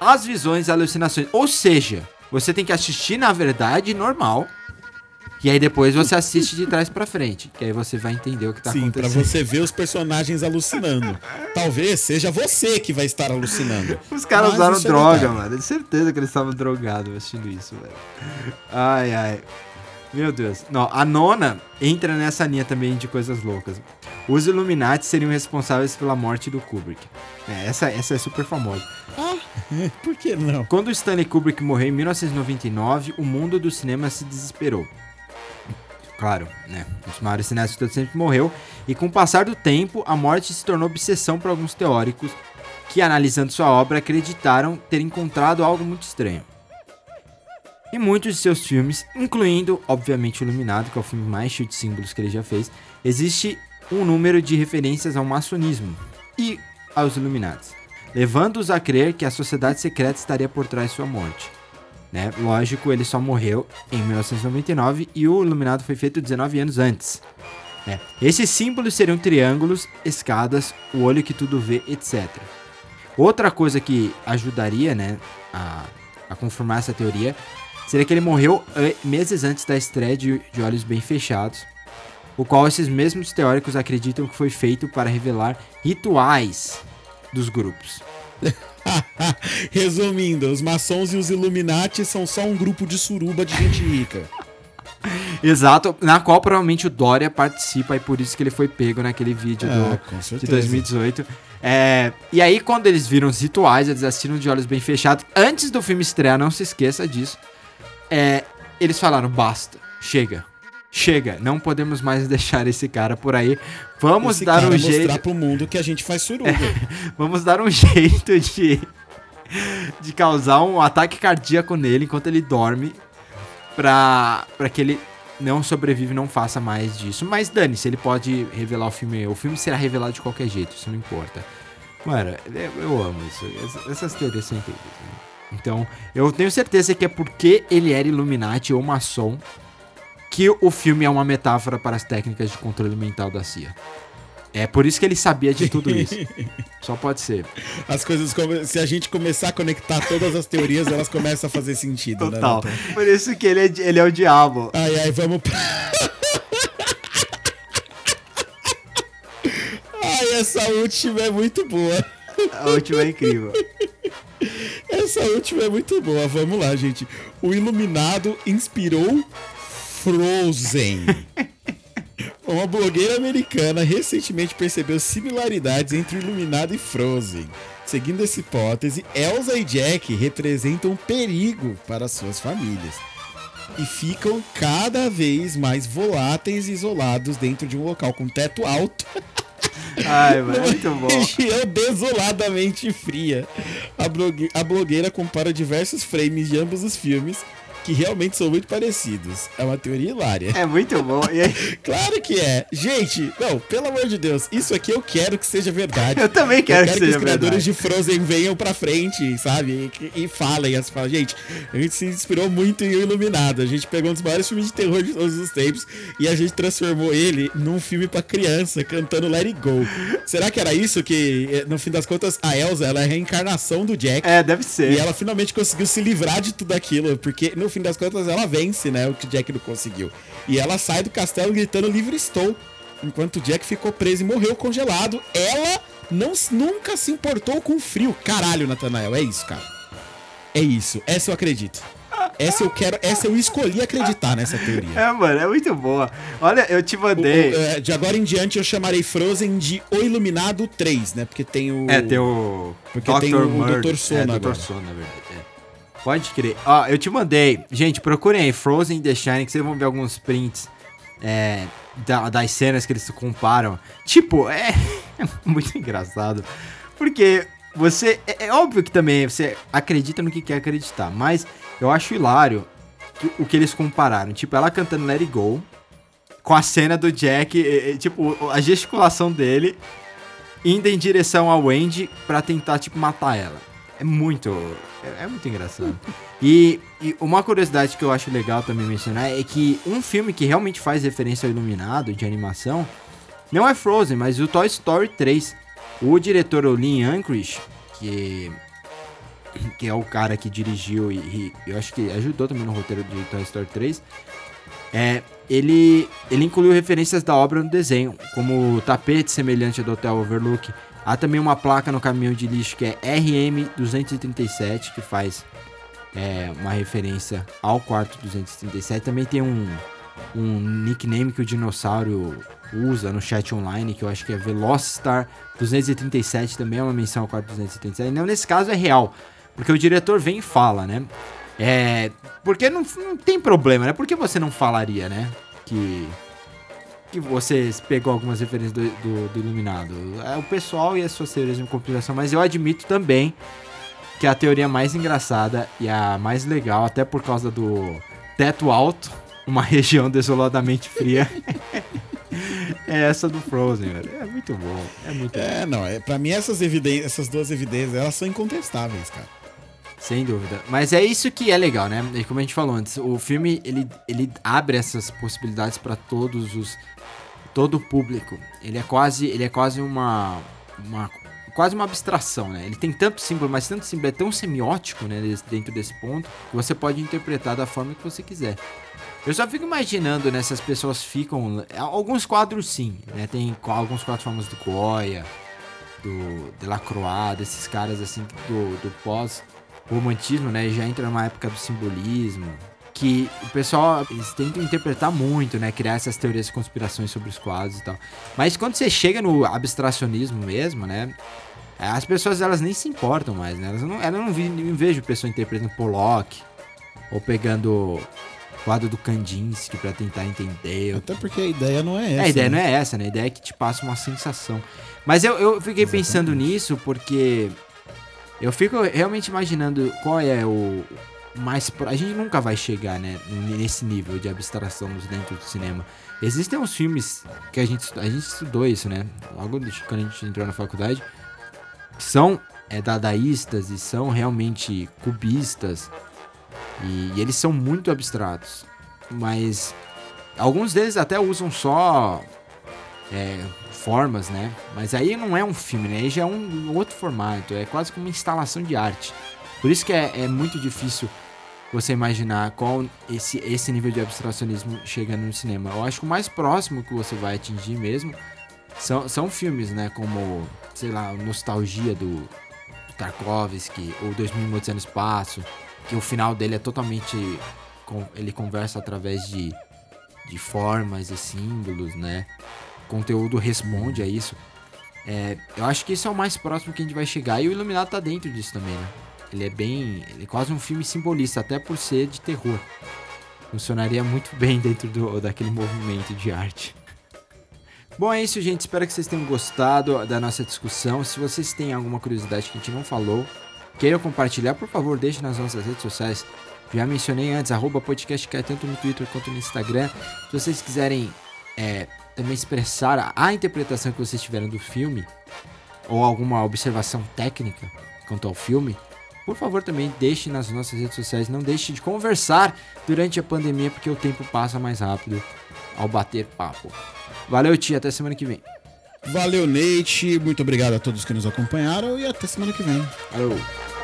Speaker 1: as visões e alucinações. Ou seja, você tem que assistir na verdade normal. E aí depois você assiste de trás pra frente. Que aí você vai entender o que tá
Speaker 2: Sim, pra
Speaker 1: acontecendo.
Speaker 2: você ver os personagens alucinando. Talvez seja você que vai estar alucinando.
Speaker 1: Os caras
Speaker 2: Mas
Speaker 1: usaram
Speaker 2: é
Speaker 1: droga,
Speaker 2: detalhe.
Speaker 1: mano. De certeza que eles estavam drogados assistindo isso, velho. Ai, ai. Meu Deus. Não, a nona entra nessa linha também de coisas loucas. Os Illuminati seriam responsáveis pela morte do Kubrick. É, essa, essa é super famosa. [LAUGHS]
Speaker 2: Por que não?
Speaker 1: Quando Stanley Kubrick morreu em 1999, o mundo do cinema se desesperou. Claro, né? Um dos maiores cineastas de todo sempre morreu. E com o passar do tempo, a morte se tornou obsessão para alguns teóricos que, analisando sua obra, acreditaram ter encontrado algo muito estranho. Em muitos de seus filmes, incluindo, obviamente, Iluminado, que é o filme mais cheio de símbolos que ele já fez, existe um número de referências ao maçonismo e aos Illuminati, levando-os a crer que a sociedade secreta estaria por trás de sua morte. Né? Lógico, ele só morreu em 1999 e o Iluminado foi feito 19 anos antes. né? Esses símbolos seriam triângulos, escadas, o olho que tudo vê, etc. Outra coisa que ajudaria né, a, a confirmar essa teoria seria que ele morreu eh, meses antes da estreia de, de Olhos Bem Fechados, o qual esses mesmos teóricos acreditam que foi feito para revelar rituais dos grupos. [LAUGHS] [LAUGHS]
Speaker 2: Resumindo, os maçons e os Illuminati são só um grupo de suruba de gente rica.
Speaker 1: Exato, na qual provavelmente o Dória participa e por isso que ele foi pego naquele vídeo
Speaker 2: É,
Speaker 1: do, de
Speaker 2: certeza.
Speaker 1: 2018. É, e aí, quando eles viram os rituais, eles assistiram de olhos bem fechados. Antes do filme estrear, não se esqueça disso. é, eles falaram: basta, chega. Chega, não podemos mais deixar esse cara por aí. Vamos
Speaker 2: Esse
Speaker 1: dar um
Speaker 2: mostrar
Speaker 1: jeito.
Speaker 2: pro mundo que a gente faz suruba. [LAUGHS]
Speaker 1: Vamos dar um jeito de, de causar um ataque cardíaco nele enquanto ele dorme. Pra, pra que ele não sobrevive e não faça mais disso. Mas dane-se, ele pode revelar o filme. O filme será revelado de qualquer jeito, isso não importa. Mano, eu, amo isso. Essas, essas teorias são incríveis. né? Então, eu tenho certeza que é porque ele era Illuminati ou maçom que o filme é uma metáfora para as técnicas de controle mental da CIA. É por isso que ele sabia de tudo isso. [LAUGHS] Só pode ser.
Speaker 2: As coisas, se a gente começar a conectar todas as teorias, elas começam a fazer sentido, né?
Speaker 1: Total.
Speaker 2: Nathan?
Speaker 1: Por isso que ele é, ele é o diabo.
Speaker 2: Ai, ai, vamos. Ai, essa última é muito boa.
Speaker 1: A última é incrível.
Speaker 2: Essa última é muito boa. Vamos lá, gente. O Iluminado inspirou Frozen. [LAUGHS] Uma blogueira americana recentemente percebeu similaridades entre Iluminado e Frozen. Seguindo essa hipótese, Elsa e Jack representam um perigo para suas famílias e ficam cada vez mais voláteis e isolados dentro de um local com teto alto. [LAUGHS]
Speaker 1: Ai, mano, é muito bom.
Speaker 2: Região desoladamente fria. A blogueira compara diversos frames de ambos os filmes que realmente são muito parecidos. É uma teoria hilária.
Speaker 1: É muito bom. E [LAUGHS]
Speaker 2: Claro que é. Gente, não, pelo amor de Deus, isso aqui eu quero que seja verdade.
Speaker 1: Eu também quero que seja
Speaker 2: os criadores
Speaker 1: verdade.
Speaker 2: de Frozen venham pra frente, sabe? E, e falem, as falam. Gente, a gente se inspirou muito em O Iluminado. A gente pegou um dos maiores filmes de terror de todos os tempos e a gente transformou ele num filme pra criança, cantando Let It Go. Será que era isso que, eh, no fim das contas, a Elsa ela é a reencarnação do Jack?
Speaker 1: é, deve ser.
Speaker 2: E ela finalmente conseguiu se livrar de tudo aquilo, porque no fim das contas ela vence, né? O que o Jack não conseguiu. E ela sai do castelo gritando livre estou. Enquanto o Jack ficou preso e morreu congelado, ela não, nunca se importou com o frio. Caralho, Nathanael, é isso, cara. É isso. Essa eu acredito. Essa eu quero, essa eu escolhi acreditar nessa teoria.
Speaker 1: É, mano, é muito boa. Olha, eu te
Speaker 2: O-
Speaker 1: mandei.
Speaker 2: o- é, de agora em diante eu chamarei Frozen de O Iluminado 3, né? Porque tem o.
Speaker 1: É, tem o.
Speaker 2: Porque tem o. Dr. Sono
Speaker 1: É, Dr. Sono, na verdade. Pode crer. Ó, eu te mandei. Gente, procurem aí Frozen e The Shining, que vocês vão ver alguns prints é, da- das cenas que eles comparam. Tipo, é, é [LAUGHS] muito engraçado. Porque você. É, é óbvio que também você acredita no que quer acreditar, mas eu acho hilário que- o que eles compararam. Tipo, ela cantando Let It Go. Com a cena do Jack, tipo, a gesticulação dele indo em direção ao Wendy pra tentar, tipo, matar ela. É muito. É, é muito engraçado. [LAUGHS] E, e uma curiosidade que eu acho legal também mencionar é que um filme que realmente faz referência ao Iluminado de animação não é Frozen, mas o Toy Story 3. O diretor o Lean Anchorage, que, que é o cara que dirigiu e, e eu acho que ajudou também no roteiro de Toy Story 3, é, ele, ele incluiu referências da obra no desenho, como o tapete semelhante ao do Hotel Overlook. Há também uma placa no caminhão de lixo que é RM237, que faz é, uma referência ao quarto 237. Também tem um, um nickname que o dinossauro usa no chat online, que eu acho que é Velocitar 237, também é uma menção ao quarto 237. Não, nesse caso é real, porque o diretor vem e fala, né? É. Porque não, não tem problema, né? Por que você não falaria, né? Que. Que você pegou algumas referências do, do, do Iluminado. É o pessoal e as suas teorias de compilação, mas eu admito também que a teoria mais engraçada e a mais legal, até por causa do teto alto, uma [LAUGHS] região desoladamente fria, [LAUGHS] é essa do Frozen, velho. É muito bom. É muito bom.
Speaker 2: É, não, é, pra mim essas evidências, essas duas evidências, elas são incontestáveis, cara.
Speaker 1: Sem dúvida. Mas é isso que é legal, né? E como a gente falou antes, o filme ele, ele abre essas possibilidades para todos os todo o público. Ele é quase ele é quase uma uma quase uma abstração, né? Ele tem tanto símbolo, mas tanto símbolo é tão semiótico, né, dentro desse ponto, que você pode interpretar da forma que você quiser. Eu só fico imaginando, né, se as pessoas ficam alguns quadros sim, né? Tem alguns quadros famosos do Goya, do Delacroix, desses caras assim do, do pós romantismo, né? Já entra numa época do simbolismo. Que o pessoal, eles tentam interpretar muito, né? Criar essas teorias de conspirações sobre os quadros e tal. Mas quando você chega no abstracionismo mesmo, né? As pessoas, elas nem se importam mais, né? Elas não, elas não, vi, não vejo pessoa interpretando Pollock. Ou pegando quadro do Kandinsky pra tentar entender.
Speaker 2: Até porque a ideia não é essa.
Speaker 1: É, a ideia
Speaker 2: né?
Speaker 1: não é essa, né? A ideia é que te passa uma sensação. Mas eu, eu fiquei pensando nisso porque eu fico realmente imaginando qual é o mais. pro- A gente nunca vai chegar, né? Nesse nível de abstração dentro do cinema. Existem uns filmes que a gente, a gente estudou isso, né? Logo quando a gente entrou na faculdade. São é, dadaístas e são realmente cubistas. E, e eles são muito abstratos. Mas alguns deles até usam só é, formas, né? Mas aí não é um filme, né? Aí já é um outro formato, é quase como uma instalação de arte. Por isso que é, é muito difícil você imaginar qual esse, esse nível de abstracionismo chegando no cinema. Eu acho que o mais próximo que você vai atingir mesmo São, são filmes, né, como, sei lá, Nostalgia do, do Tarkovsky, ou 2000 Minutos no Espaço, que o final dele é totalmente... Ele conversa através de, de formas e símbolos, né? O conteúdo responde a isso. É, eu acho que isso é o mais próximo que a gente vai chegar. E o Iluminado tá dentro disso também, né? Ele é bem. Ele é quase um filme simbolista, até por ser de terror. Funcionaria muito [LAUGHS] bem dentro do, daquele movimento de arte. Bom, é isso, gente. Espero que vocês tenham gostado da nossa discussão. Se vocês têm alguma curiosidade que a gente não falou, queiram compartilhar, por favor, deixe nas nossas redes sociais. Já mencionei antes, arroba podcast é tanto no Twitter quanto no Instagram. Se vocês quiserem é, também expressar a interpretação que vocês tiveram do filme, ou alguma observação técnica quanto ao filme, por favor também deixe nas nossas redes sociais. Não deixe de conversar durante a pandemia, porque o tempo passa mais rápido ao bater papo. Valeu, tia. Até semana que vem.
Speaker 2: Valeu, Nate. Muito obrigado a todos que nos acompanharam e até semana que vem.
Speaker 1: Falou.